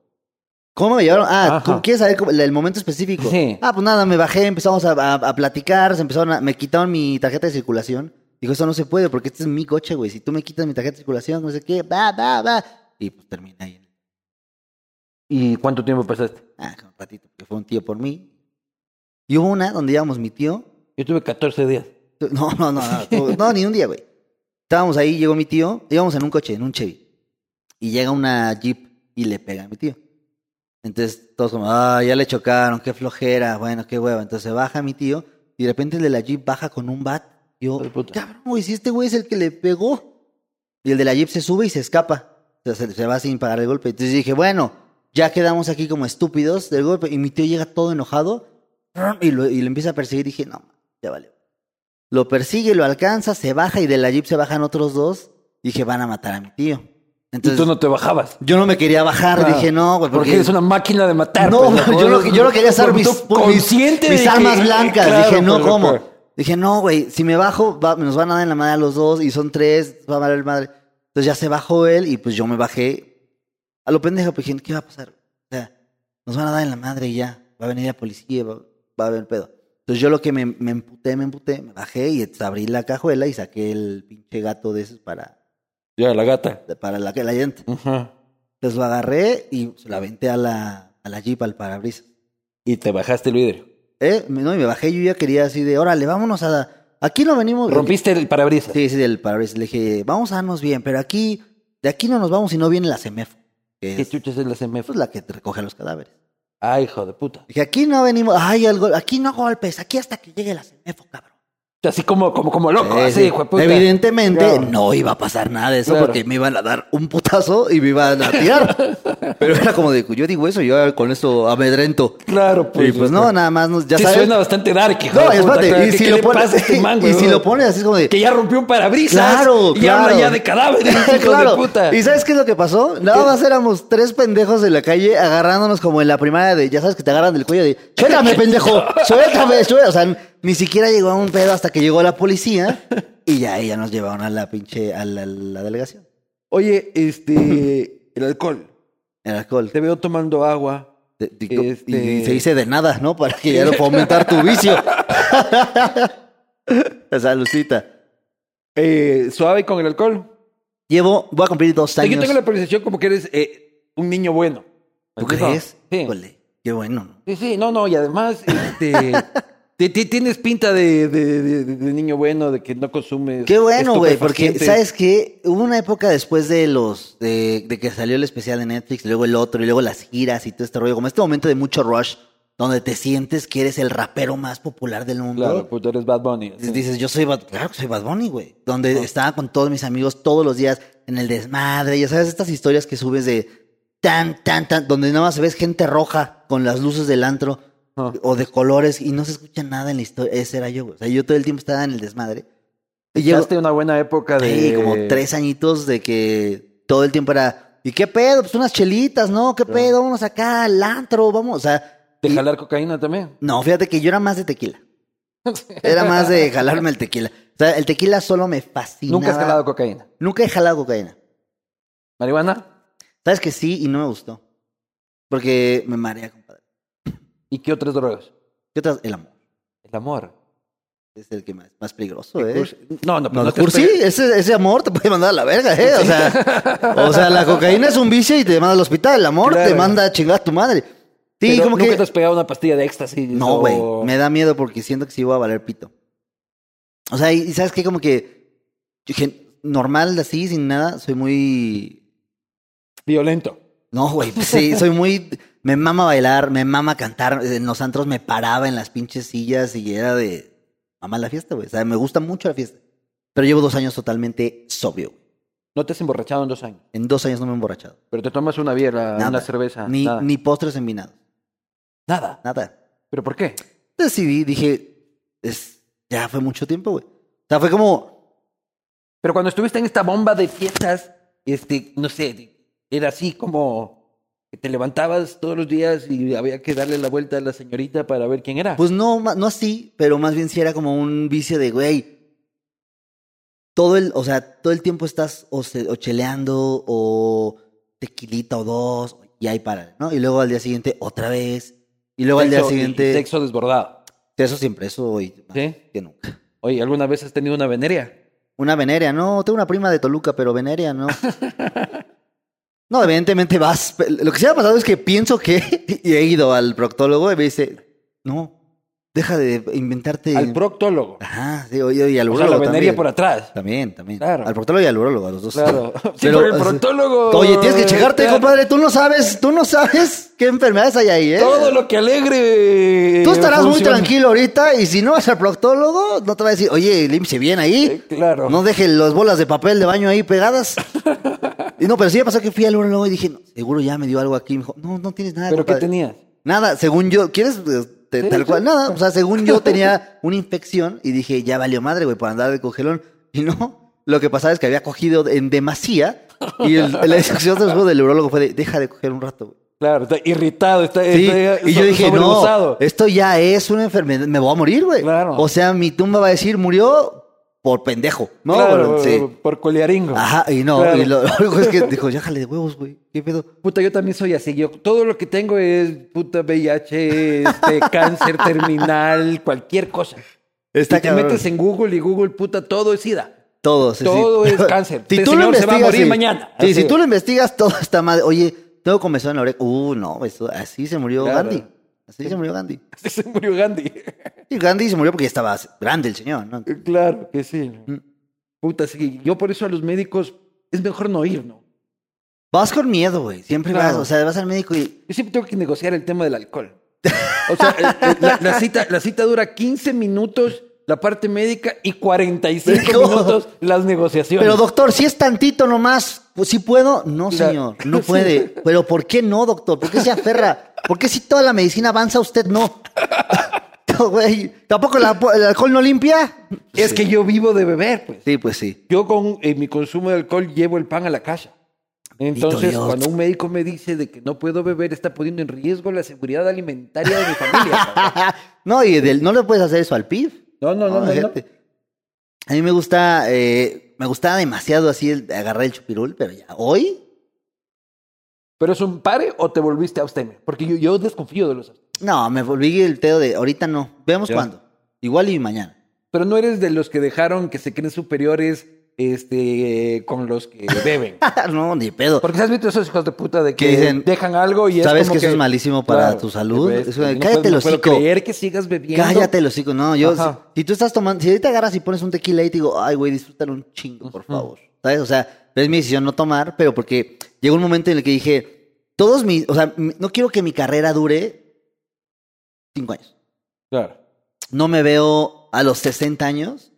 ¿Cómo me llevaron? Ah, Ajá. ¿cómo ¿quieres saber cómo- el momento específico? Sí. Ah, pues nada, me bajé, empezamos a, a- a platicar, se empezaron a, me quitaron mi tarjeta de circulación. Dijo, eso no se puede porque este es mi coche, güey. Si tú me quitas mi tarjeta de circulación, no sé qué, va, va, va. Y pues terminé ahí. ¿Y cuánto tiempo pasaste? Ah, un ratito, que fue un tío por mí. Y hubo una donde íbamos mi tío. Yo tuve 14 días. No, no, no, no, tú- no, ni un día, güey. Estábamos ahí, llegó mi tío, íbamos en un coche, en un Chevy. Y llega una Jeep y le pega a mi tío. Entonces todos como, ah, ya le chocaron, qué flojera, bueno, qué hueva. Entonces se baja mi tío y de repente el de la Jeep baja con un bat. Y yo, cabrón, güey, si este güey es el que le pegó. Y el de la Jeep se sube y se escapa. O sea, se, se va sin pagar el golpe. Entonces dije, bueno, ya quedamos aquí como estúpidos del golpe. Y mi tío llega todo enojado y lo, y lo empieza a perseguir. dije, no, ya. Lo persigue, lo alcanza, se baja y de la Jeep se bajan otros dos. Dije, van a matar a mi tío. Y Entonces, tú no te bajabas. yo no me quería bajar. Claro. Dije, no, güey, Porque porque... eres una máquina de matar. No, yo no, yo no quería usar mis, consciente mis que- armas blancas. Claro, Dije, no, ¿cómo? Dije, no, güey, si me bajo, va- nos van a dar en la madre a los dos y son tres, va a valer madre. Entonces ya se bajó él y pues yo me bajé. A lo pendejo, pues dije, ¿qué va a pasar? O sea, nos van a dar en la madre y ya. Va a venir la policía, va, va a haber pedo. Entonces yo lo que me, me emputé, me emputé, me bajé y abrí la cajuela y saqué el pinche gato de esos para, Ya, la gata. para la, la llanta. Ajá. Entonces lo agarré y se lo aventé a la, a la jeep, al parabrisas. Y te bajaste el vidrio. ¿Eh? No, y me bajé, yo ya quería así de, órale, vámonos a... Aquí no venimos... Rompiste el parabrisas. Sí, sí, del parabrisas. Le dije, vamos a darnos bien, pero aquí, de aquí no nos vamos si no viene la CEMEF, ¿Qué es chuchas es la CMF? pues, la que te recoge los cadáveres. Ay, hijo de puta. Dije, aquí no venimos, ay, aquí no golpes, aquí hasta que llegue la CEMEFO, cabrón. Así como, como, como loco, Sí, así, sí. hijo de puta. Evidentemente Claro. no iba a pasar nada de eso Claro. porque me iban a dar un putazo y me iban a tirar. Pero era como de, yo digo eso, yo con esto amedrento. Claro, pues. y pues no, nada más, nos- ya Sí sabes. suena bastante dark, hijo No, de espérate, claro. y ¿Qué- si lo a este man, y si lo pones así como de- Que ya rompió un parabrisas. Claro, Y habla ya de cadáveres, claro. de puta. ¿Y sabes qué es lo que pasó? Nada más éramos tres pendejos en la calle agarrándonos como en la primaria de, ya sabes que te agarran del cuello de, suéltame, pendejo, suéltame, suéltame. O sea, ni siquiera llegó a un pedo hasta que llegó la policía y ya, ya nos llevaron a la pinche, a la, la delegación. Oye, este. el alcohol. El alcohol. Te veo tomando agua. De- de- Este- Y se dice de nada, ¿no? Para que ya no fomentar tu vicio. Saludcita. Eh, suave con el alcohol. Llevo, voy a cumplir dos años. yo tengo la percepción como que eres eh, un niño bueno. ¿Tú crees? Sí. Híjole, qué bueno. ¿no? Sí, sí, no, no, y además, este. ti- ti- tienes pinta de, de- de- de niño bueno, de que no consumes. Qué bueno, güey, porque sabes que hubo una época después de los de, de que salió el especial de Netflix, luego el otro y luego las giras y todo este rollo, como este momento de mucho rush donde te sientes que eres el rapero más popular del mundo. Claro, pues tú eres Bad Bunny. Dices, yo soy Bad, claro que soy Bad Bunny, güey. Donde estaba con todos mis amigos todos los días en el desmadre. Ya sabes, estas historias que subes de tan, tan, tan, donde nada más ves gente roja con las luces del antro. O de colores y no se escucha nada en la historia. Ese era yo, güey. O sea, yo todo el tiempo estaba en el desmadre. Y llego, Echaste una buena época de. sí, como tres añitos de que todo el tiempo era, ¿y qué pedo? Pues unas chelitas, ¿no? ¿Qué pedo? Vamos acá al antro, vamos. O sea, De y- jalar cocaína también. no, fíjate que yo era más de tequila. Era más de jalarme el tequila. O sea, el tequila solo me fascinaba. Nunca has jalado cocaína. Nunca he jalado cocaína. ¿Marihuana? ¿Sabes que sí y no me gustó? Porque me marea. ¿Y qué otras drogas? ¿Qué otras? El amor. El amor. Es el que más, más peligroso, ¿eh? No, no, pero No, no te cursi, ese, ese amor te puede mandar a la verga, ¿eh? O sea, o sea, la cocaína es un vicio y te manda al hospital. El amor te manda a chingar a tu madre. Sí, pero como nunca que... te has pegado una pastilla de éxtasis. No, o- güey. Me da miedo porque siento que sí voy a valer pito. O sea, y, y sabes qué, como que normal así, sin nada, soy muy. Violento. No, güey. pues Sí, soy muy. Me mama bailar, me mama cantar. En los antros me paraba en las pinches sillas y era de. Mama la fiesta, güey. O sea, me gusta mucho la fiesta. Pero llevo dos años totalmente sobrio. güey. No te has emborrachado en dos años. En dos años no me he emborrachado. Pero te tomas una biela, Nada. una cerveza. Ni, nada. ni postres envinados. Nada. Nada. ¿Pero por qué? Decidí, dije, es, ya fue mucho tiempo, güey. O sea, fue como, Pero cuando estuviste en esta bomba de fiestas, este, no sé, era así como te levantabas todos los días y había que darle la vuelta a la señorita para ver quién era. Pues no, no así, pero más bien sí era como un vicio de, güey, todo el, o sea, todo el tiempo estás o, se- o cheleando o tequilita o dos y ahí para, ¿no? Y luego al día siguiente otra vez. Y luego al día siguiente... Sexo desbordado. Eso siempre, eso hoy. más ¿Sí? Que nunca. Oye, ¿alguna vez has tenido una veneria? Una veneria, no, tengo una prima de Toluca, pero veneria, no. No, evidentemente vas. Lo que sí me ha pasado es que pienso que, y he ido al proctólogo y me dice, no, deja de inventarte. Al proctólogo. Ajá, sí, oye, y al O sea, la urólogo también. por atrás. También, también. Claro. Al proctólogo y al urólogo, a los dos. Claro. Sí, Pero, el proctólogo. Oye, tienes que checarte, Claro. compadre. Tú no sabes, tú no sabes qué enfermedades hay ahí, ¿eh? Todo lo que alegre. Tú estarás muy tranquilo ahorita y si no vas al proctólogo, no te va a decir, oye, límpiese bien ahí. Eh, claro. No deje las bolas de papel de baño ahí pegadas. Y no, pero sí me pasó que fui al urólogo y dije, no, seguro ya me dio algo aquí. Me dijo, no, no tienes nada. ¿Pero qué compadre". tenías? Nada, según yo, ¿quieres? Sí, tal cual, nada. O sea, según yo tenía una infección y dije, ya valió madre, güey, por andar de cogelón. Y no, lo que pasaba es que había cogido en demasía y el- la instrucción del urólogo fue de, deja de coger un rato, güey. Claro, está irritado, está, Sí, está y yo dije, no, esto ya es una enfermedad, me voy a morir, güey. Claro. O sea, mi tumba va a decir, murió por pendejo, ¿no? Claro, Sí. por coliaringo. Ajá, y no, Claro. y lo, lo único es que dijo, ya jale de huevos, güey, ¿qué pedo? Puta, yo también soy así. Yo todo lo que tengo es puta VIH, este, cáncer terminal, cualquier cosa. Está y te cabrón. metes en Google y Google, puta, todo es SIDA. Todo, sí, Todo sí. es cáncer. Si Este tú lo señor se va a investigas, morir sí. mañana. Sí, Así. si tú lo investigas, todo está mal. Oye, tengo comezón en la oreja. Uh, no, eso, así se murió Claro. Gandhi. Así se murió Gandhi. Así se murió Gandhi. Y Gandhi se murió porque ya estaba grande el señor, ¿no? claro que sí. Mm. Puta, sí. Yo por eso a los médicos es mejor no ir, ¿no? Vas con miedo, güey. Siempre vas, Claro. o sea, vas al médico y. Yo siempre tengo que negociar el tema del alcohol. O sea, eh, eh, la, la cita, la cita dura 15 minutos la parte médica y 45 ¿Cómo? minutos las negociaciones. Pero doctor, si es tantito nomás, pues sí puedo. No, señor, no puede. Pero ¿por qué no, doctor? ¿Por qué se aferra? ¿Por qué si toda la medicina avanza, usted no? No, güey. ¿Tampoco la- el alcohol no limpia? es que yo vivo de beber, pues. Sí, pues sí. Yo con eh, mi consumo de alcohol llevo el pan a la casa. Entonces, cuando un médico me dice de que no puedo beber, está poniendo en riesgo la seguridad alimentaria de mi familia. no, y del- no le puedes hacer eso al PIB. No, no, no, no. A mí me gusta, eh, me gustaba demasiado así el, agarrar el chupirul, pero ya hoy, ¿Pero es un pare o te volviste abstemio? Porque yo, yo desconfío de los abstemios. no, me volví el pedo de ahorita no. Vemos Ya. cuándo. Igual y mañana. Pero no eres de los que dejaron que se creen superiores este, con los que beben. no, ni pedo. Porque has visto esos hijos de puta de que Que dicen, dejan algo y es ¿sabes como que eso es malísimo para tu salud? Es no cállate el no creer que sigas bebiendo. Cállate los hocico. No, yo, si, tú estás tomando, si ahorita agarras y pones un tequila y te digo, ay, güey, disfrútalo un chingo, por favor. ¿Sabes? O sea, es mi decisión no tomar, pero porque llegó un momento en el que dije, todos mis, o sea, no quiero que mi carrera dure cinco años. Claro. No me veo a los 60 años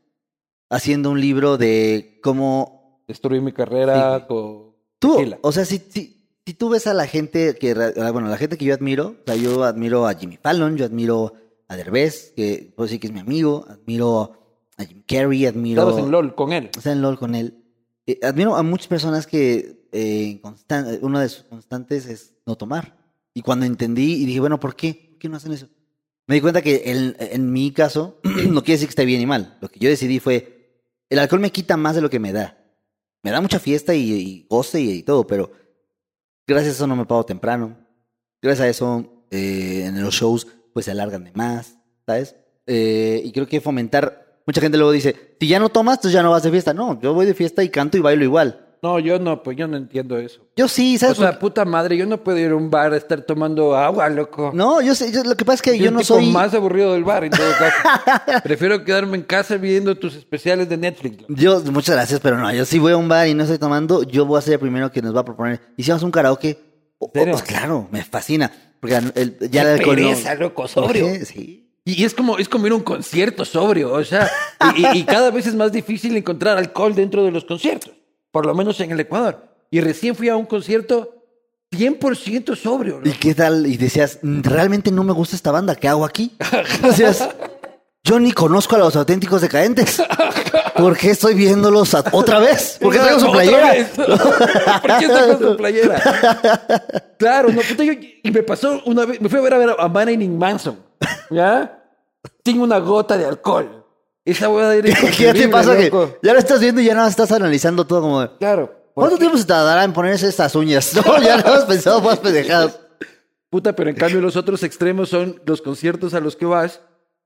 haciendo un libro de cómo Destruí mi carrera Sí, con Tú, tequila. o sea, si, si, si tú ves a la gente que, ah, bueno, la gente que yo admiro, o sea, yo admiro a Jimmy Fallon, yo admiro a Derbez, que puedo decir que es mi amigo, admiro a Jim Carrey, admiro... Estabas en LOL con él. Sea, en LOL con él. Eh, admiro a muchas personas que eh, una de sus constantes es no tomar. Y cuando entendí y dije, bueno, ¿por qué? ¿Por qué no hacen eso? Me di cuenta que en, en mi caso, no quiere decir que esté bien y mal. Lo que yo decidí fue, el alcohol me quita más de lo que me da. Me da mucha fiesta y, y goce y, y todo, pero gracias a eso no me pago temprano. Gracias a eso eh, en los shows pues se alargan de más, ¿sabes? Eh, y creo que fomentar, mucha gente luego dice, si ya no tomas, tú ya no vas de fiesta. No, yo voy de fiesta y canto y bailo igual. No, yo no, pues yo no entiendo eso. Yo sí, O ¿sabes? sea, puta madre, yo no puedo ir a un bar a estar tomando agua, loco. no, yo sé, yo- lo que pasa es que yo el no tipo soy... más aburrido del bar, en todo caso. Prefiero quedarme en casa viendo tus especiales de Netflix. loco. Yo, muchas gracias, pero no, yo si voy a un bar y no estoy tomando, yo voy a ser el primero que nos va a proponer. Hicimos un karaoke. Oh, pues claro, me fascina. Porque el- ya Qué el alcohol no- pereza, loco, sobrio. Sí. Y y es como, es como ir a un concierto sobrio, o sea, y, y- y cada vez es más difícil encontrar alcohol dentro de los conciertos, por lo menos en el Ecuador. Y recién fui a un concierto 100% sobrio. ¿Y loco. qué tal? Y decías, "Mm, realmente no me gusta esta banda, ¿qué hago aquí? Decías, yo ni conozco a los auténticos decadentes. ¿Por qué estoy viéndolos otra vez? ¿Por qué traigo su ¿Otra playera? ¿Por qué con su playera? Claro, no, puta, yo, y me pasó una vez, me fui a ver a, ver a Marilyn Manson, ¿ya? Sin una gota de alcohol. Esa hueá era ¿Qué te pasa? Que ya lo estás viendo y ya nada más estás analizando todo como... de, Claro. ¿Cuánto tiempo se tardará en ponerse estas uñas? No, ya no has pensado más pendejadas. Puta, pero en cambio los otros extremos son los conciertos a los que vas,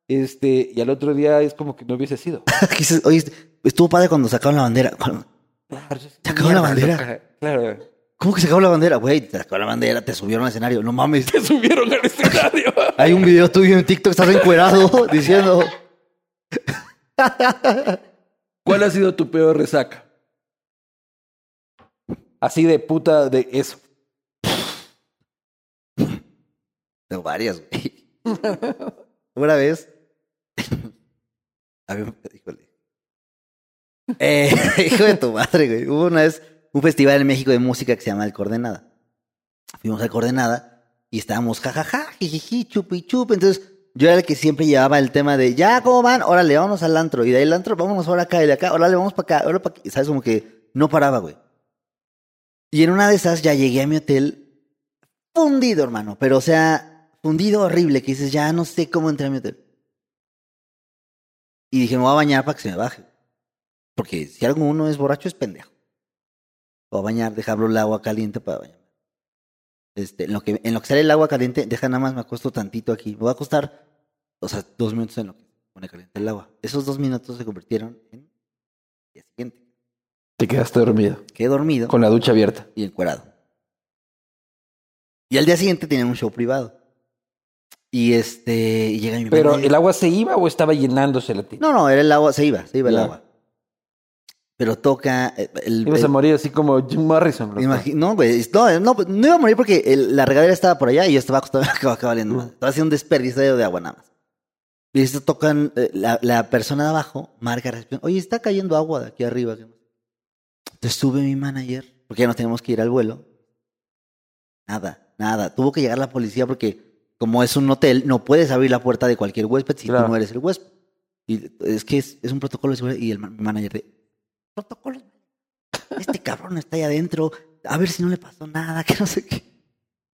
este, y al otro día es como que no hubiese sido. Oye, estuvo padre cuando sacaron la bandera. Claro, ¿Se acabó la bandera? Claro. ¿Cómo que se acabó la bandera? Güey, te sacó la bandera, te subieron al escenario. No mames. Te subieron al escenario. Hay un video tuyo en TikTok, estás encuerado diciendo... ¿Cuál ha sido tu peor resaca? Así de puta de eso. Tengo varias, güey. Una vez. A ver, híjole. Eh, hijo de tu madre, güey. Hubo una vez un festival en México de música que se llama El Coordenada. Fuimos al Coordenada y estábamos jajaja, jijiji, chupi chupi. Entonces yo era el que siempre llevaba el tema de ya, ¿cómo van? Órale, vámonos al antro. Y de ahí al antro, vámonos ahora acá y de acá. Órale, vamos para acá, ahora para. ¿Sabes? Como que no paraba, güey. Y en una de esas ya llegué a mi hotel fundido, hermano. Pero, o sea, fundido horrible, que dices, ya no sé cómo entré a mi hotel. Y dije, me voy a bañar para que se me baje. Porque si alguno es borracho, es pendejo. A bañar, dejarlo el agua caliente para bañar. Este, en, lo que, en lo que sale el agua caliente, deja nada más, me acuesto tantito aquí. Me va a costar, o sea, dos minutos en lo que se pone caliente el agua. Esos dos minutos se convirtieron en el día siguiente. Te quedaste dormido. Quedé dormido Con la ducha abierta. y encuerado. Y al día siguiente tenían un show privado. Y este, y llega mi Pero mamá el agua se iba o estaba llenándose la tina. No, no, era el agua, se iba, se iba el agua. Pero toca eh, el... Ibas a morir así como Jim Morrison. no, güey, no, no, no iba a morir porque el- la regadera estaba por allá y yo estaba acostado, acaba valiendo. madre. Estaba haciendo un desperdicio de agua nada más. Y esto tocan, eh, la, la persona de abajo marca, oye, está cayendo agua de aquí arriba. Entonces sube mi manager, porque ya nos tenemos que ir al vuelo. Nada, nada. Tuvo que llegar la policía porque como es un hotel, no puedes abrir la puerta de cualquier huésped si Claro. tú no eres el huésped. Y es que es, es un protocolo de seguridad. Y el ma- manager de, protocolo. Este cabrón está ahí adentro. A ver si no le pasó nada, que no sé qué.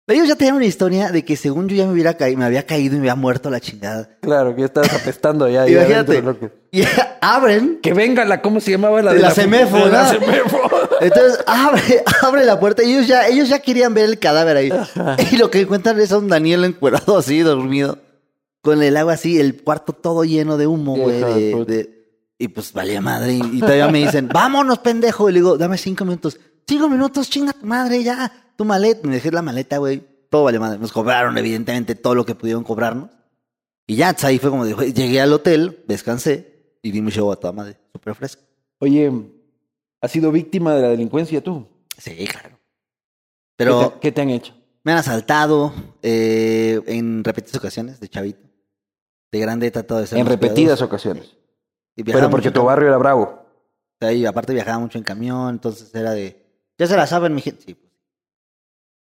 Ellos ya tenían una historia de que según yo ya me hubiera caído, me había caído y me había muerto la chingada. Claro, que ya estabas apestando ya. ahí Imagínate. adentro. Y abren Que venga la, ¿cómo se llamaba la De de la Semefo, de la. Entonces abre, abre la puerta ellos ya, ellos ya querían ver el cadáver ahí. Y lo que encuentran es a un Daniel encuerado así, dormido, con el agua así, el cuarto todo lleno de humo, güey. De- y pues valía madre. Y, y todavía me dicen, vámonos, pendejo. Y le digo, dame cinco minutos. Cinco minutos, chinga tu madre, ya. Tu maleta. Me dejé la maleta, güey. Todo vale madre. Nos cobraron, evidentemente, todo lo que pudieron cobrarnos. Y ya, pues, ahí fue como de, güey, llegué al hotel, descansé y di mi show a toda madre. Súper fresco. Oye, ¿has sido víctima de la delincuencia tú? Sí, claro. ¿Qué Pero te, qué te han hecho? me han asaltado eh, en repetidas ocasiones de chavito. De grande he tratado de ser En repetidas cuidadoso. ocasiones. Y Pero porque tu barrio era bravo. Y aparte viajaba mucho en camión, entonces era de... Ya se la saben, mi gente. Sí, pues.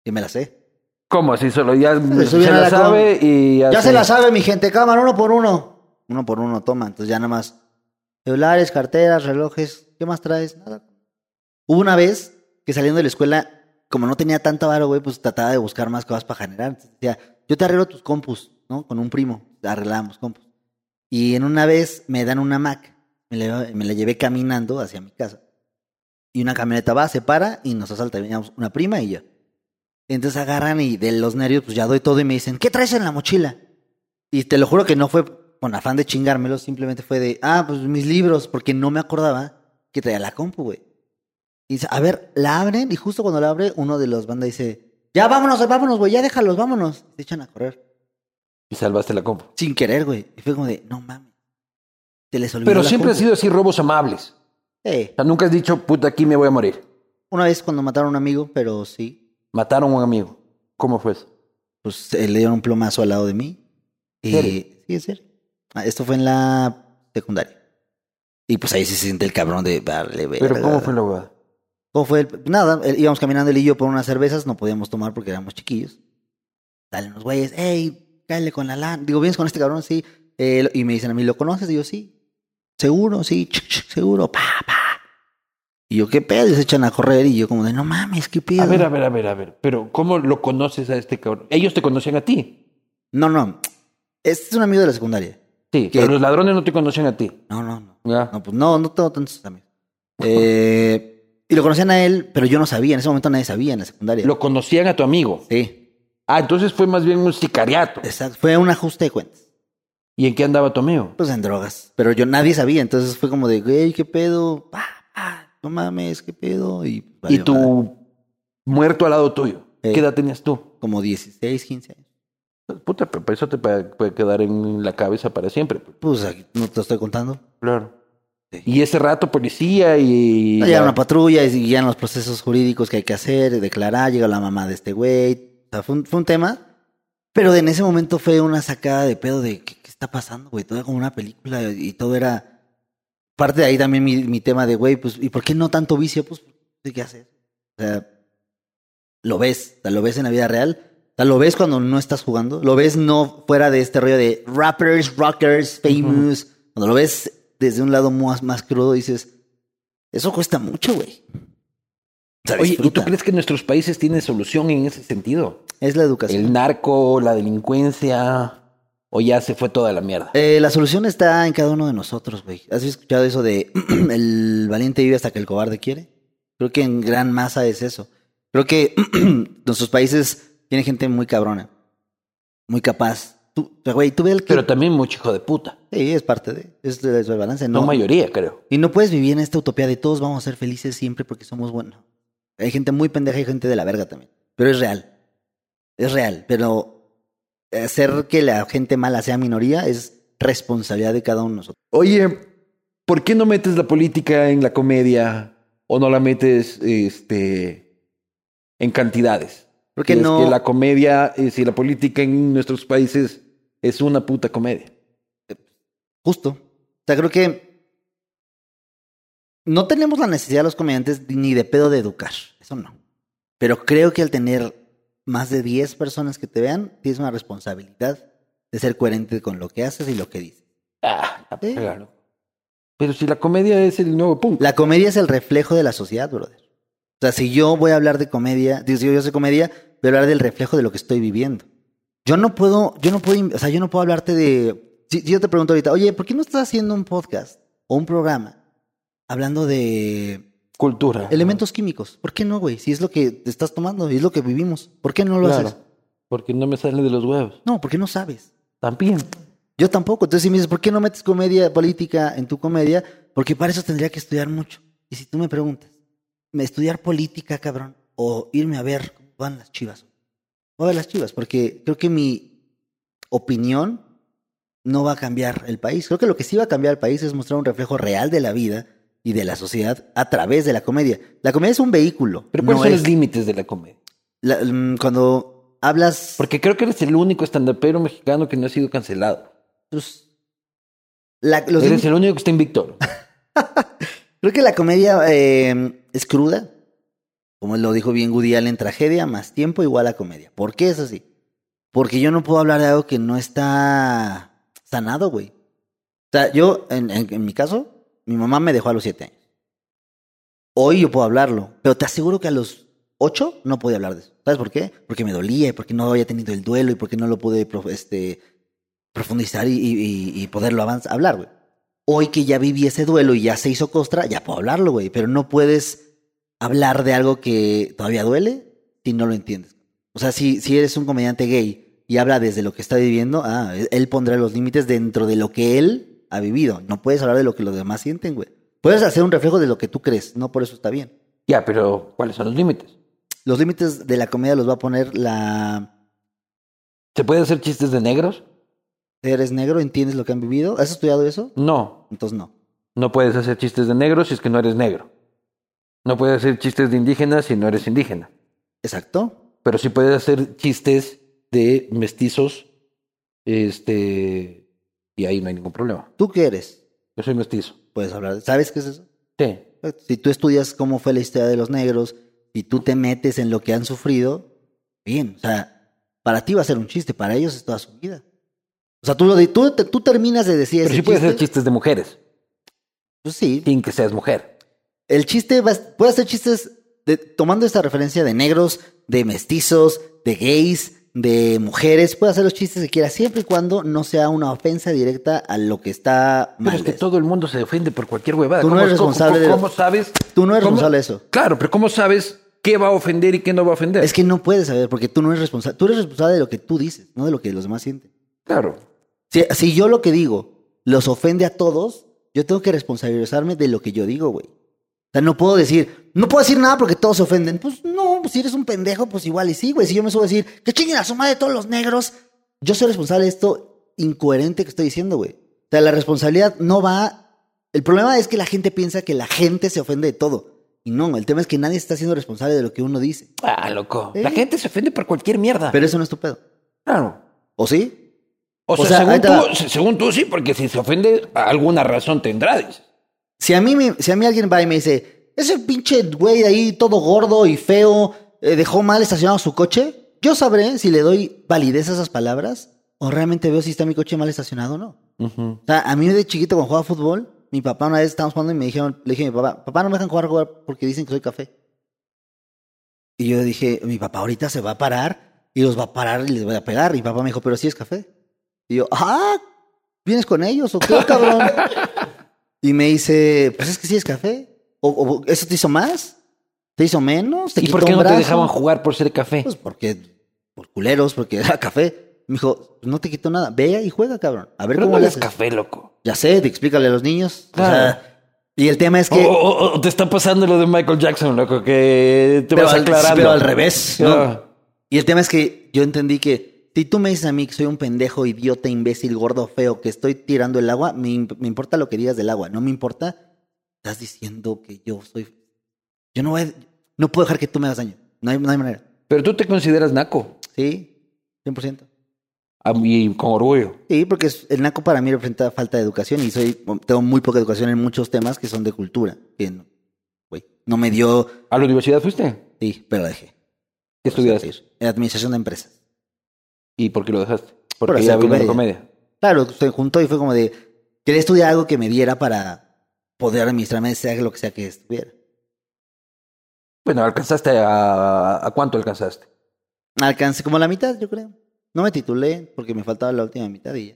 Y me la sé. ¿Cómo? Así solo ya se, a la la sabe y Ya se la sabe, mi gente. Cámara, uno por uno. Uno por uno, toma. Entonces ya nada más. Celulares, carteras, relojes. ¿Qué más traes? Nada. Hubo una vez que saliendo de la escuela, como no tenía tanta varo, güey, pues trataba de buscar más cosas para generar. Entonces decía, yo te arreglo tus compus, ¿no? Con un primo. Arreglábamos compus. Y en una vez me dan una Mac. Me la, llevé caminando hacia mi casa. Y una camioneta va, se para y nos asalta. Veníamos una prima y yo. Entonces agarran y de los nervios, pues ya doy todo y me dicen, ¿qué traes en la mochila? Y te lo juro que no fue con afán de chingármelo, simplemente fue de, ah, pues mis libros, porque no me acordaba que traía la compu, güey. Y dice, a ver, la abren y justo cuando la abre, uno de los bandas dice, ya vámonos, vámonos, güey, ya déjalos, vámonos. Se echan a correr. Y salvaste la compu. Sin querer, güey. Y fue como de, no mames. Se les olvidó Pero la siempre ha compu". sido así robos amables. O sea, nunca has dicho, puta, aquí me voy a morir. Una vez cuando mataron a un amigo, pero sí, Mataron a un amigo. ¿Cómo fue eso? pues eh, le dieron un plomazo al lado de mí. Y sí, es serio. Ah, Esto fue en la secundaria. Y pues ahí se siente el cabrón de darle verga. Pero ¿cómo fue la huevada? ¿Cómo fue? el- Nada, íbamos caminando él y yo por unas cervezas, no podíamos tomar porque éramos chiquillos. Dale unos güeyes, hey, cállale con la lana. Digo, ¿vienes con este cabrón? Sí. Eh, y me dicen a mí, ¿lo conoces? Y yo, sí. ¿Seguro? Sí, ch- ch- seguro. Pa, pa. Y yo, ¿qué pedo? Y se echan a correr y yo como de, no mames, ¿qué pedo? A ver, a ver, a ver, a ver. Pero ¿cómo lo conoces a este cabrón? Ellos te conocían a ti. No, no. Este es un amigo de la secundaria. Sí, pero los ladrones no te conocían a ti. No, no, no. Ya. No, pues no, no tengo tantos amigos. Eh, y lo conocían a él, pero yo no sabía. En ese momento nadie sabía en la secundaria. Lo conocían a tu amigo. Sí, Ah, entonces fue más bien un sicariato. exacto. Fue un ajuste de cuentas. ¿Y en qué andaba tu amigo? Pues en drogas. Pero yo nadie sabía. Entonces fue como de, güey, ¿qué pedo? Pa, pa, no mames, ¿qué pedo? Y, Y valió tu muerto al lado tuyo. ¿Qué edad tenías tú? Como 16, 15 años. Puta, pero eso te puede quedar en la cabeza para siempre. Pues aquí no te estoy contando. Claro. Sí. Y ese rato policía y... Llega una patrulla y seguían los procesos jurídicos que hay que hacer, declarar, llega la mamá de este güey. Sea, fue un, fue un tema. Pero en ese momento fue una sacada de pedo de ¿qué, qué está pasando, güey? Todo era como una película y todo era. Parte de ahí también mi, mi tema de, güey, pues, ¿y por qué no tanto vicio? Pues, ¿qué haces? O sea, lo ves, o sea, lo ves en la vida real. O sea, lo ves cuando no estás jugando. Lo ves no fuera de este rollo de rappers, rockers, famous. Cuando lo ves desde un lado más, más crudo, dices, eso cuesta mucho, güey. Oye, ¿y tú crees que nuestros países tienen solución en ese sentido? Es la educación. El narco, la delincuencia, o ya se fue toda la mierda. Eh, la solución está en cada uno de nosotros, güey. ¿Has escuchado eso de el valiente vive hasta que el cobarde quiere? Creo que en gran masa es eso. Creo que nuestros países tienen gente muy cabrona, muy capaz. Tú, güey, tú ves el que... Pero también mucho hijo de puta. Sí, es parte de... Es, de- es el balance, No ¿no? mayoría, creo. Y no puedes vivir en esta utopía de todos vamos a ser felices siempre porque somos buenos. Hay gente muy pendeja y gente de la verga también. Pero es real. Es real. Pero hacer que la gente mala sea minoría es responsabilidad de cada uno de nosotros. Oye, ¿por qué no metes la política en la comedia o no la metes este, en cantidades? Porque es no. que la comedia, eh, si la política en nuestros países es una puta comedia. Justo. O sea, creo que no tenemos la necesidad los comediantes ni de pedo de educar. Eso no. Pero creo que al tener más de 10 personas que te vean, tienes una responsabilidad de ser coherente con lo que haces y lo que dices. Ah, Sí. claro. Pero si la comedia es el nuevo punto. La comedia es el reflejo de la sociedad, brother. O sea, si yo voy a hablar de comedia, digo, si yo soy comedia, voy a hablar del reflejo de lo que estoy viviendo. Yo no puedo, yo no puedo, o sea, yo no puedo hablarte de. Si, si yo te pregunto ahorita, oye, ¿por qué no estás haciendo un podcast o un programa hablando de Cultura. elementos químicos? ¿Por qué no, güey? Si es lo que te estás tomando y es lo que vivimos. ¿Por qué no lo Claro. haces? Porque no me sale de los huevos. No, porque no sabes. También. Yo tampoco. Entonces, si me dices, ¿por qué no metes comedia política en tu comedia? Porque para eso tendría que estudiar mucho. Y si tú me preguntas, ¿me estudiar política, cabrón? O irme a ver cómo van las chivas. Voy a ver las chivas, porque creo que mi opinión no va a cambiar el país. Creo que lo que sí va a cambiar el país es mostrar un reflejo real de la vida y de la sociedad a través de la comedia. La comedia es un vehículo. Pero ¿cuáles no son es- los límites de la comedia? la- mm, cuando hablas... Porque creo que eres el único estandapero mexicano que no ha sido cancelado. pues, la- los eres el único que está invicto. Creo que la comedia eh, es cruda. Como lo dijo bien Woody Allen, tragedia más tiempo igual a comedia. ¿Por qué es así? Porque yo no puedo hablar de algo que no está sanado, güey. O sea, yo, en, en- en mi caso, mi mamá me dejó a los siete años. Hoy yo puedo hablarlo, pero te aseguro que a los ocho no podía hablar de eso. ¿Sabes por qué? Porque me dolía y porque no había tenido el duelo y porque no lo pude este, profundizar y, y- y poderlo avanzar, hablar, güey. Hoy que ya viví ese duelo y ya se hizo costra, ya puedo hablarlo, güey. Pero no puedes hablar de algo que todavía duele si no lo entiendes. O sea, si, si eres un comediante gay y habla desde lo que está viviendo, ah, él pondrá los límites dentro de lo que él ha vivido. No puedes hablar de lo que los demás sienten, güey. Puedes hacer un reflejo de lo que tú crees, no por eso está bien. Ya, pero ¿cuáles son los límites? Los límites de la comedia los va a poner la... ¿Se puede hacer chistes de negros? ¿Eres negro? ¿Entiendes lo que han vivido? ¿Has estudiado eso? No. Entonces no. No puedes hacer chistes de negros si es que no eres negro. No puedes hacer chistes de indígenas si no eres indígena. Exacto. Pero sí puedes hacer chistes de mestizos. Este. Y ahí no hay ningún problema. ¿Tú qué eres? Yo soy mestizo. Puedes hablar. ¿Sabes qué es eso? Sí. Si tú estudias cómo fue la historia de los negros y tú te metes en lo que han sufrido, bien, o sea, para ti va a ser un chiste, para ellos es toda su vida. O sea, tú, lo de- tú, tú terminas de decir Pero ese sí puedes hacer chiste, chistes de mujeres. Pues sí, Sin que seas mujer. el chiste va, puede hacer chistes de- tomando esta referencia de negros, de mestizos, de gays, de mujeres, puede hacer los chistes que quiera, siempre y cuando no sea una ofensa directa a lo que está Pero mal. es que todo el mundo se defiende por cualquier huevada. Tú no ¿Cómo- eres responsable de- ¿Cómo sabes? Tú no eres cómo- responsable de eso. Claro, pero ¿cómo sabes qué va a ofender y qué no va a ofender? Es que no puedes saber, porque tú no eres responsable. Tú eres responsable de lo que tú dices, no de lo que los demás sienten. Claro. Si, si yo lo que digo los ofende a todos, yo tengo que responsabilizarme de lo que yo digo, güey. O sea, no puedo decir, no puedo decir nada porque todos se ofenden. Pues no, pues si eres un pendejo, pues igual y sí, güey. Si yo me subo a decir, que chinguen a su madre todos los negros, yo soy responsable de esto incoherente que estoy diciendo, güey. O sea, la responsabilidad no va. El problema es que la gente piensa que la gente se ofende de todo. Y no, el tema es que nadie está siendo responsable de lo que uno dice. Ah, loco. ¿Eh? La gente se ofende por cualquier mierda. Pero eso no es tu pedo. claro. ¿O sí? O, O sea, según, tú, según sí, porque si se ofende, alguna razón tendrá. Si a mí, me- si a mí alguien va y me dice, ese pinche güey de ahí todo gordo y feo eh, dejó mal estacionado su coche, yo sabré si le doy validez a esas palabras o realmente veo si está mi coche mal estacionado o no. O sea, a mí de chiquito cuando jugaba fútbol, mi papá una vez estábamos jugando y me dijeron, le dije a mi papá, papá no me dejan jugar, jugar porque dicen que soy café. Y yo dije, mi papá ahorita se va a parar y los va a parar y les voy a pegar. Y mi papá me dijo, pero sí es café. Y yo, ah, ¿vienes con ellos o qué, cabrón? y me dice, pues es que sí es café. ¿O, o eso te hizo más? ¿Te hizo menos? ¿Te ¿Y quitó por qué no te dejaban jugar por ser café? Pues porque, por culeros, porque era café. Me dijo, no te quito nada. Ve y juega, cabrón. A ver Pero cómo no le haces. café, loco. Ya sé, te explícale a los niños. O Claro. sea, y el tema es que. O, o- o te está pasando lo de Michael Jackson, loco, que te pero, vas al, aclarando. pero al revés. ¿no? Y el tema es que yo entendí que Si tú me dices a mí que soy un pendejo, idiota, imbécil, gordo, feo, que estoy tirando el agua, me, imp- me importa lo que digas del agua. No me importa. Estás diciendo que yo soy. Yo no voy a- No puedo dejar que tú me hagas daño. No hay, no hay manera. Pero tú te consideras naco. Sí, 100%. A mí, con orgullo. Sí, porque el naco para mí representa falta de educación y soy tengo muy poca educación en muchos temas que son de cultura. Que no, güey, no me dio. ¿A la universidad fuiste? Sí, pero la dejé. ¿Qué estudiaste? En administración de empresas. ¿Y por qué lo dejaste? Por Porque hacer ya vino la comedia. comedia. Claro, se juntó y fue como de. Quería estudiar algo que me diera para poder administrarme, sea lo que sea que estuviera. Bueno, ¿alcanzaste a... ¿A cuánto alcanzaste? Alcancé como la mitad, yo creo. No me titulé porque me faltaba la última mitad y ya.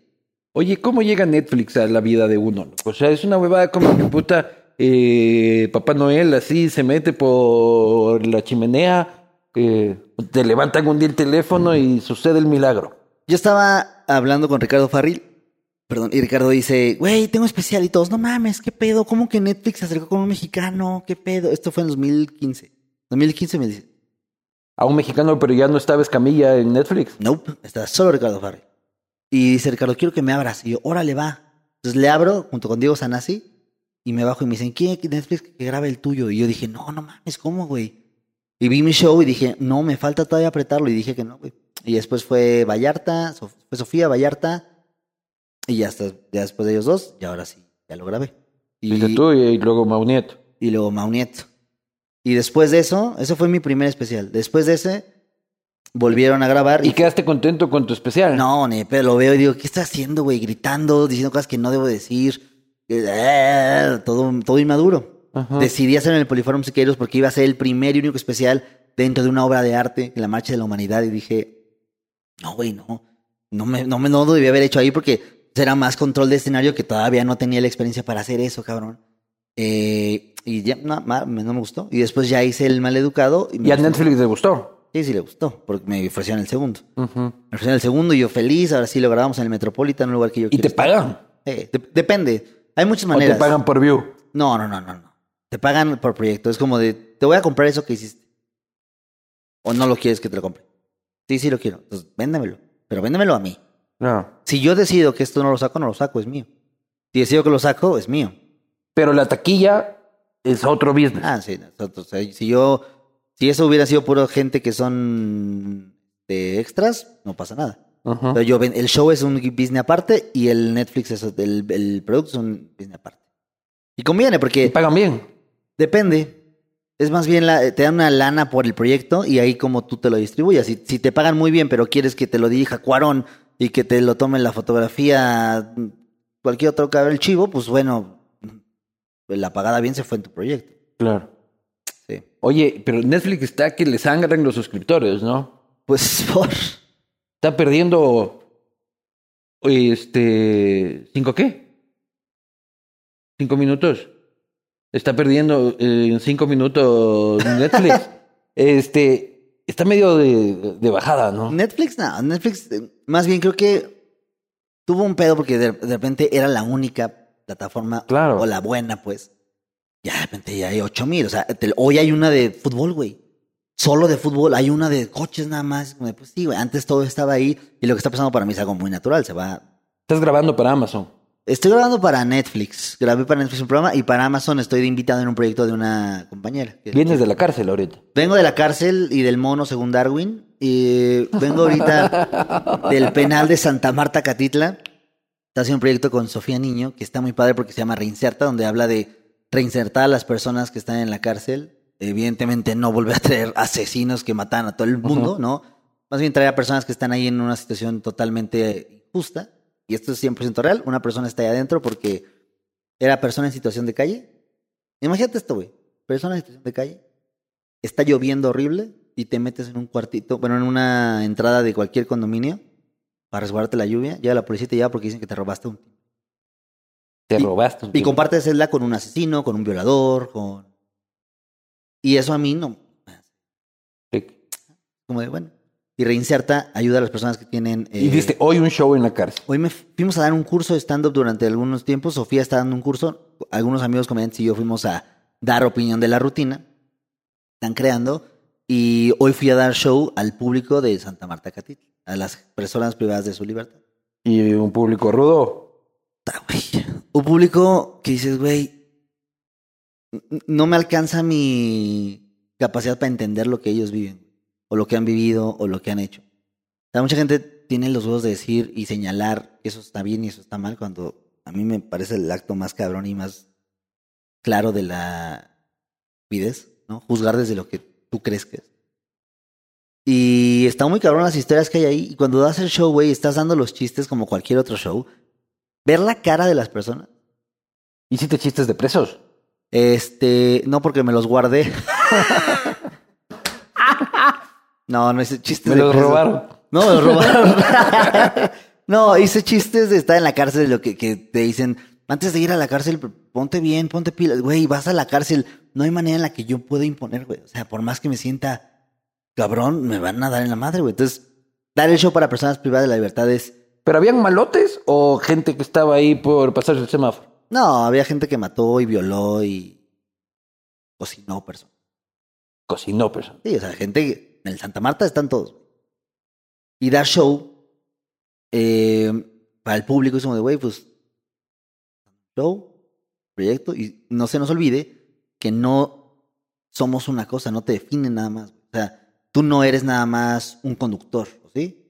Oye, ¿cómo llega Netflix a la vida de uno? O sea, es una huevada como que puta eh, Papá Noel así se mete por la chimenea, eh, te levantan un día el teléfono y sucede el milagro. Yo estaba hablando con Ricardo Farril, perdón, y Ricardo dice, güey, tengo especial y todos, no mames, ¿qué pedo? ¿Cómo que Netflix se acercó con un mexicano? ¿Qué pedo? Esto fue en 2015. 2015 me dice, A un mexicano, pero ya no estaba Escamilla en Netflix. nope, está solo Ricardo Farril. Y dice, Ricardo, quiero que me abras. Y yo, órale, va. Entonces le abro junto con Diego Sanasi y me bajo y me dicen, ¿quién Netflix que grabe el tuyo? Y yo dije, no, no mames, ¿cómo, güey? Y vi mi show y dije, no, me falta todavía apretarlo. Y dije que no, güey. Y después fue Vallarta, Sof- fue Sofía, Vallarta. Y ya, hasta, ya después de ellos dos, y ahora sí, ya lo grabé. Y, tú y, y luego Maunieto. y luego Maunieto. Y después de eso, eso fue mi primer especial. Después de ese, volvieron a grabar. ¿Y quedaste contento con tu especial? No, ni pero lo veo y digo, ¿qué está haciendo, güey? Gritando, diciendo cosas que no debo decir. Eh, Todo, todo inmaduro. Ajá. Decidí hacer en el Poliforum Siqueiros porque iba a ser el primer y único especial dentro de una obra de arte, en la Marcha de la Humanidad, y dije, no, güey, no. No me, no me no lo debía haber hecho ahí porque será más control de escenario que todavía no tenía la experiencia para hacer eso, cabrón. Eh, y ya, no, no me gustó. Y después ya hice el maleducado. Y, ¿Y a. Netflix le gustó? Sí, sí le gustó, porque me ofrecieron el segundo. Me ofrecieron el segundo y yo feliz, ahora sí lo grabamos en el Metropolitan, un lugar que yo ¿Y quiero te estar. pagan? Eh, de- depende. Hay muchas ¿O maneras. te pagan por view? No, no, no, no. Te pagan por proyecto. Es como de, te voy a comprar eso que hiciste. O no lo quieres que te lo compre. Sí, sí lo quiero. Entonces, véndemelo. Pero véndemelo a mí. No. Si yo decido que esto no lo saco, no lo saco, es mío. Si decido que lo saco, es mío. Pero la taquilla es otro business. Ah, sí. nosotros, eh, si yo, si eso hubiera sido puro gente que son de extras, no pasa nada. Pero yo, ven- el show es un business aparte y el Netflix es el, el producto es un business aparte. Y conviene ¿Y porque pagan bien? Depende. Es más bien, la, te dan una lana por el proyecto y ahí como tú te lo distribuyas. Si, si te pagan muy bien, pero quieres que te lo dirija Cuarón y que te lo tome la fotografía mm, cualquier otro cabrón el chivo, pues bueno, mm, la pagada bien se fue en tu proyecto. Claro. Sí. Oye, pero Netflix está que le sangran los suscriptores, ¿no? Pues por... Está perdiendo. Este. ¿Cinco qué? ¿Cinco minutos? Está perdiendo eh, en cinco minutos Netflix. este. Está medio de, de bajada, ¿no? Netflix, no, Netflix, eh, más bien creo que tuvo un pedo porque de, de repente era la única plataforma Claro. o la buena, pues. Ya de repente ya hay ocho mil, o sea, te- hoy hay una de fútbol, güey. Solo de fútbol, hay una de coches nada más. Pues sí, güey, antes todo estaba ahí y lo que está pasando para mí es algo muy natural, se va. Estás grabando para Amazon. Estoy grabando para Netflix, grabé para Netflix un programa y para Amazon estoy invitado en un proyecto de una compañera. Vienes de la cárcel ahorita. Vengo de la cárcel y del mono según Darwin. Y vengo ahorita del penal de Santa Marta, Catitla. Está haciendo un proyecto con Sofía Niño, que está muy padre porque se llama Reinserta, donde habla de reinsertar a las personas que están en la cárcel. Evidentemente no volver a traer asesinos que matan a todo el mundo, ¿no? Más bien traer a personas que están ahí en una situación totalmente injusta. Y esto es 100% real. Una persona está ahí adentro porque era persona en situación de calle. Imagínate esto, güey. Persona en situación de calle está lloviendo horrible y te metes en un cuartito, bueno, en una entrada de cualquier condominio para resguardarte la lluvia, llega la policía y te lleva porque dicen que te robaste un... Te Y- robaste. un Y compartes celda con un asesino, con un violador, con... Y eso a mí no... Sí. Como de, bueno. Y reinserta, ayuda a las personas que tienen... Y eh, viste hoy un show en la cárcel. Hoy me fuimos a dar un curso de stand-up durante algunos tiempos. Sofía está dando un curso. Algunos amigos comediantes y yo fuimos a dar opinión de la rutina. Están creando. Y hoy fui a dar show al público de Santa Marta Catitl, a las personas privadas de su libertad. Y un público rudo. Un público que dices, güey, no me alcanza mi capacidad para entender lo que ellos viven, o lo que han vivido, o lo que han hecho. O sea, mucha gente tiene los huevos de decir y señalar eso está bien y eso está mal, cuando a mí me parece el acto más cabrón y más claro de la vides, ¿no? Juzgar desde lo que tú crees que es. Y está muy cabrón las historias que hay ahí. Y cuando das el show, güey, estás dando los chistes como cualquier otro show. Ver la cara de las personas. ¿Hiciste chistes de presos? Este, no porque me los guardé. no, no hice chistes Me los robaron. No, me los robaron. no, hice chistes de estar en la cárcel, lo que, que te dicen, antes de ir a la cárcel, ponte bien, ponte pilas, güey, vas a la cárcel, no hay manera en la que yo pueda imponer, güey. O sea, por más que me sienta cabrón, me van a dar en la madre, güey. Entonces, dar el show para personas privadas de la libertad es, ¿Pero habían malotes o gente que estaba ahí por pasarse el semáforo? no, había gente que mató y violó y cocinó personas. Cocinó personas. Sí, o sea, gente que- en el Santa Marta están todos. Y dar show eh, para el público es como de, güey, pues, show, proyecto, y no se nos olvide que no somos una cosa, no te define nada más. O sea, tú no eres nada más un conductor, ¿sí?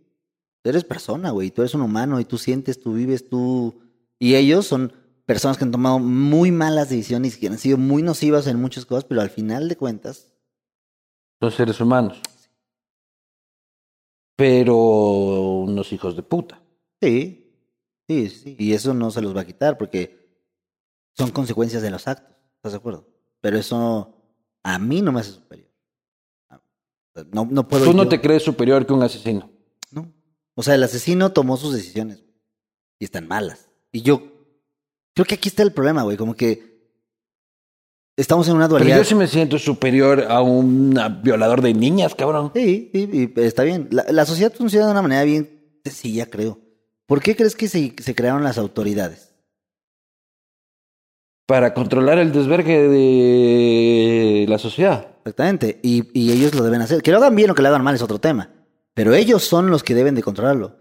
Tú eres persona, güey, tú eres un humano y tú sientes, tú vives, tú... Y ellos son personas que han tomado muy malas decisiones y que han sido muy nocivas en muchas cosas, pero al final de cuentas Son seres humanos. Pero unos hijos de puta. Sí, sí, sí. Y eso no se los va a quitar porque son consecuencias de los actos. ¿Estás de acuerdo? Pero eso a mí no me hace superior. No, no puedo. Tú no yo- te crees superior que un asesino. No. O sea, el asesino tomó sus decisiones y están malas. Y yo creo que aquí está el problema, güey. Como que estamos en una Pero dualidad. yo sí me siento superior a un violador de niñas, cabrón. Sí, sí, está bien. La, la sociedad funciona de una manera bien sencilla, creo. ¿Por qué crees que se, se crearon las autoridades? Para controlar el desvergue de la sociedad. Exactamente. Y, y ellos lo deben hacer. Que lo hagan bien o que lo hagan mal es otro tema. Pero ellos son los que deben de controlarlo.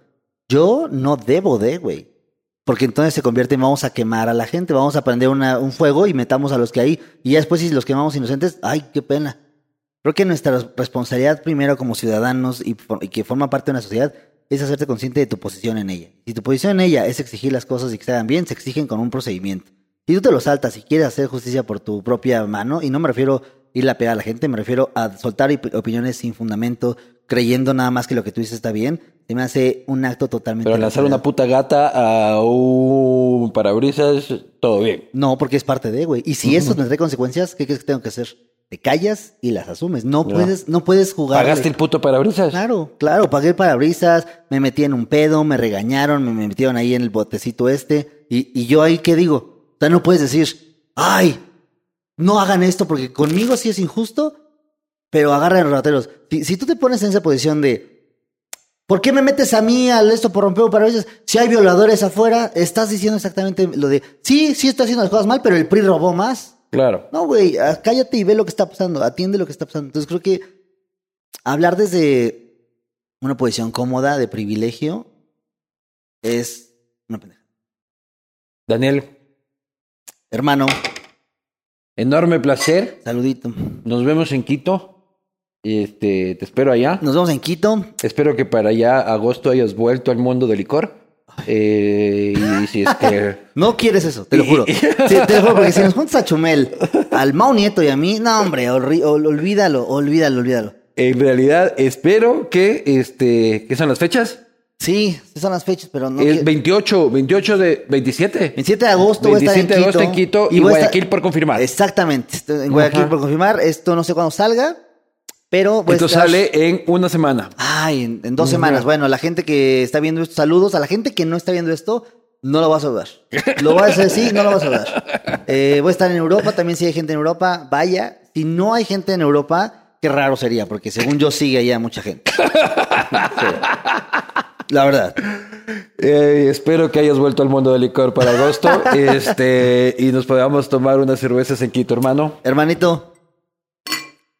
Yo no debo de, güey. Porque entonces se convierte en vamos a quemar a la gente, vamos a prender una- un fuego y metamos a los que hay. Y ya después si los quemamos inocentes, ay, qué pena. Creo que nuestra responsabilidad primero como ciudadanos y, y que forma parte de una sociedad es hacerte consciente de tu posición en ella. Si tu posición en ella es exigir las cosas y que se hagan bien, se exigen con un procedimiento. Si tú te lo saltas y quieres hacer justicia por tu propia mano, y no me refiero a ir a pegar a la gente, me refiero a soltar op- opiniones sin fundamento, creyendo nada más que lo que tú dices está bien, se me hace un acto totalmente... Pero lanzar una puta gata a un parabrisas, todo bien. No, porque es parte de, güey. Y si eso tendrá consecuencias, ¿qué crees que tengo que hacer? Te callas y las asumes. No puedes, no puedes jugar. ¿Pagaste el puto parabrisas? Claro, claro, pagué el parabrisas, me metí en un pedo, me regañaron, me me metieron ahí en el botecito este, y, y yo ahí, ¿qué digo? O sea, no puedes decir, ay, no hagan esto porque conmigo sí es injusto, pero agarran los rateros. Si, si tú te pones en esa posición de, ¿por qué me metes a mí al esto por romper parabrisas? Si hay violadores afuera, estás diciendo exactamente lo de, sí, sí estoy haciendo las cosas mal, pero el PRI robó más. Claro. No, güey, ah, cállate y ve lo que está pasando, atiende lo que está pasando. Entonces creo que hablar desde una posición cómoda, de privilegio, es una pendeja. Daniel, Hermano, enorme placer. saludito. Nos vemos en Quito. Este, te espero allá. Nos vemos en Quito. Espero que para allá agosto hayas vuelto al mundo del licor. Eh, y si es que No quieres eso, te lo juro. Sí, te lo juro, porque si nos juntas a Chumel, al Mau Nieto y a mí, no, hombre, ol- olvídalo, olvídalo, olvídalo. en realidad espero que este, ¿qué son las fechas? Sí, son las fechas, pero no. el quiero- 28, 28 de 27. 27 de agosto voy a estar 27 de agosto en Quito y Guayaquil estar- por confirmar. Exactamente, en Guayaquil Ajá. por confirmar. Esto no sé cuándo salga, pero a Esto sale en una semana. Ay, en, en dos semanas. Bueno, la gente que está viendo esto, saludos. A la gente que no está viendo esto, no lo vas a saludar. Lo vas a decir, sí, no lo vas a saludar. Eh, voy a estar en Europa, también si hay gente en Europa, vaya. Si no hay gente en Europa, qué raro sería, porque según yo sigue allá mucha gente. Sí. La verdad. Eh, espero que hayas vuelto al mundo del licor para agosto este, y nos podamos tomar unas cervezas en Quito, hermano. Hermanito,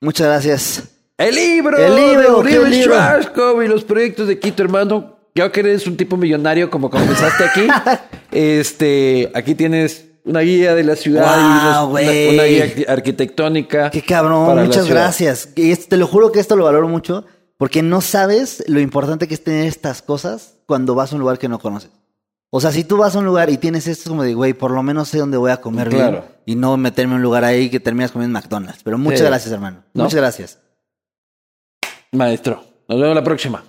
muchas gracias. El libro, El libro, de ¿qué Uribe? Schwarzkopf y los proyectos de Quito, hermano. Creo que eres un tipo millonario como comenzaste aquí. este, aquí tienes una guía de la ciudad y una, guía arqui- arquitectónica. Qué cabrón, muchas gracias. Y te lo juro que esto lo valoro mucho porque no sabes lo importante que es tener estas cosas cuando vas a un lugar que no conoces. O sea, si tú vas a un lugar y tienes esto como de, güey, por lo menos sé dónde voy a comer bien y no meterme en un lugar ahí que terminas comiendo en McDonald's. Pero muchas Sí. gracias, hermano. ¿No? Muchas gracias. Maestro, nos vemos la próxima.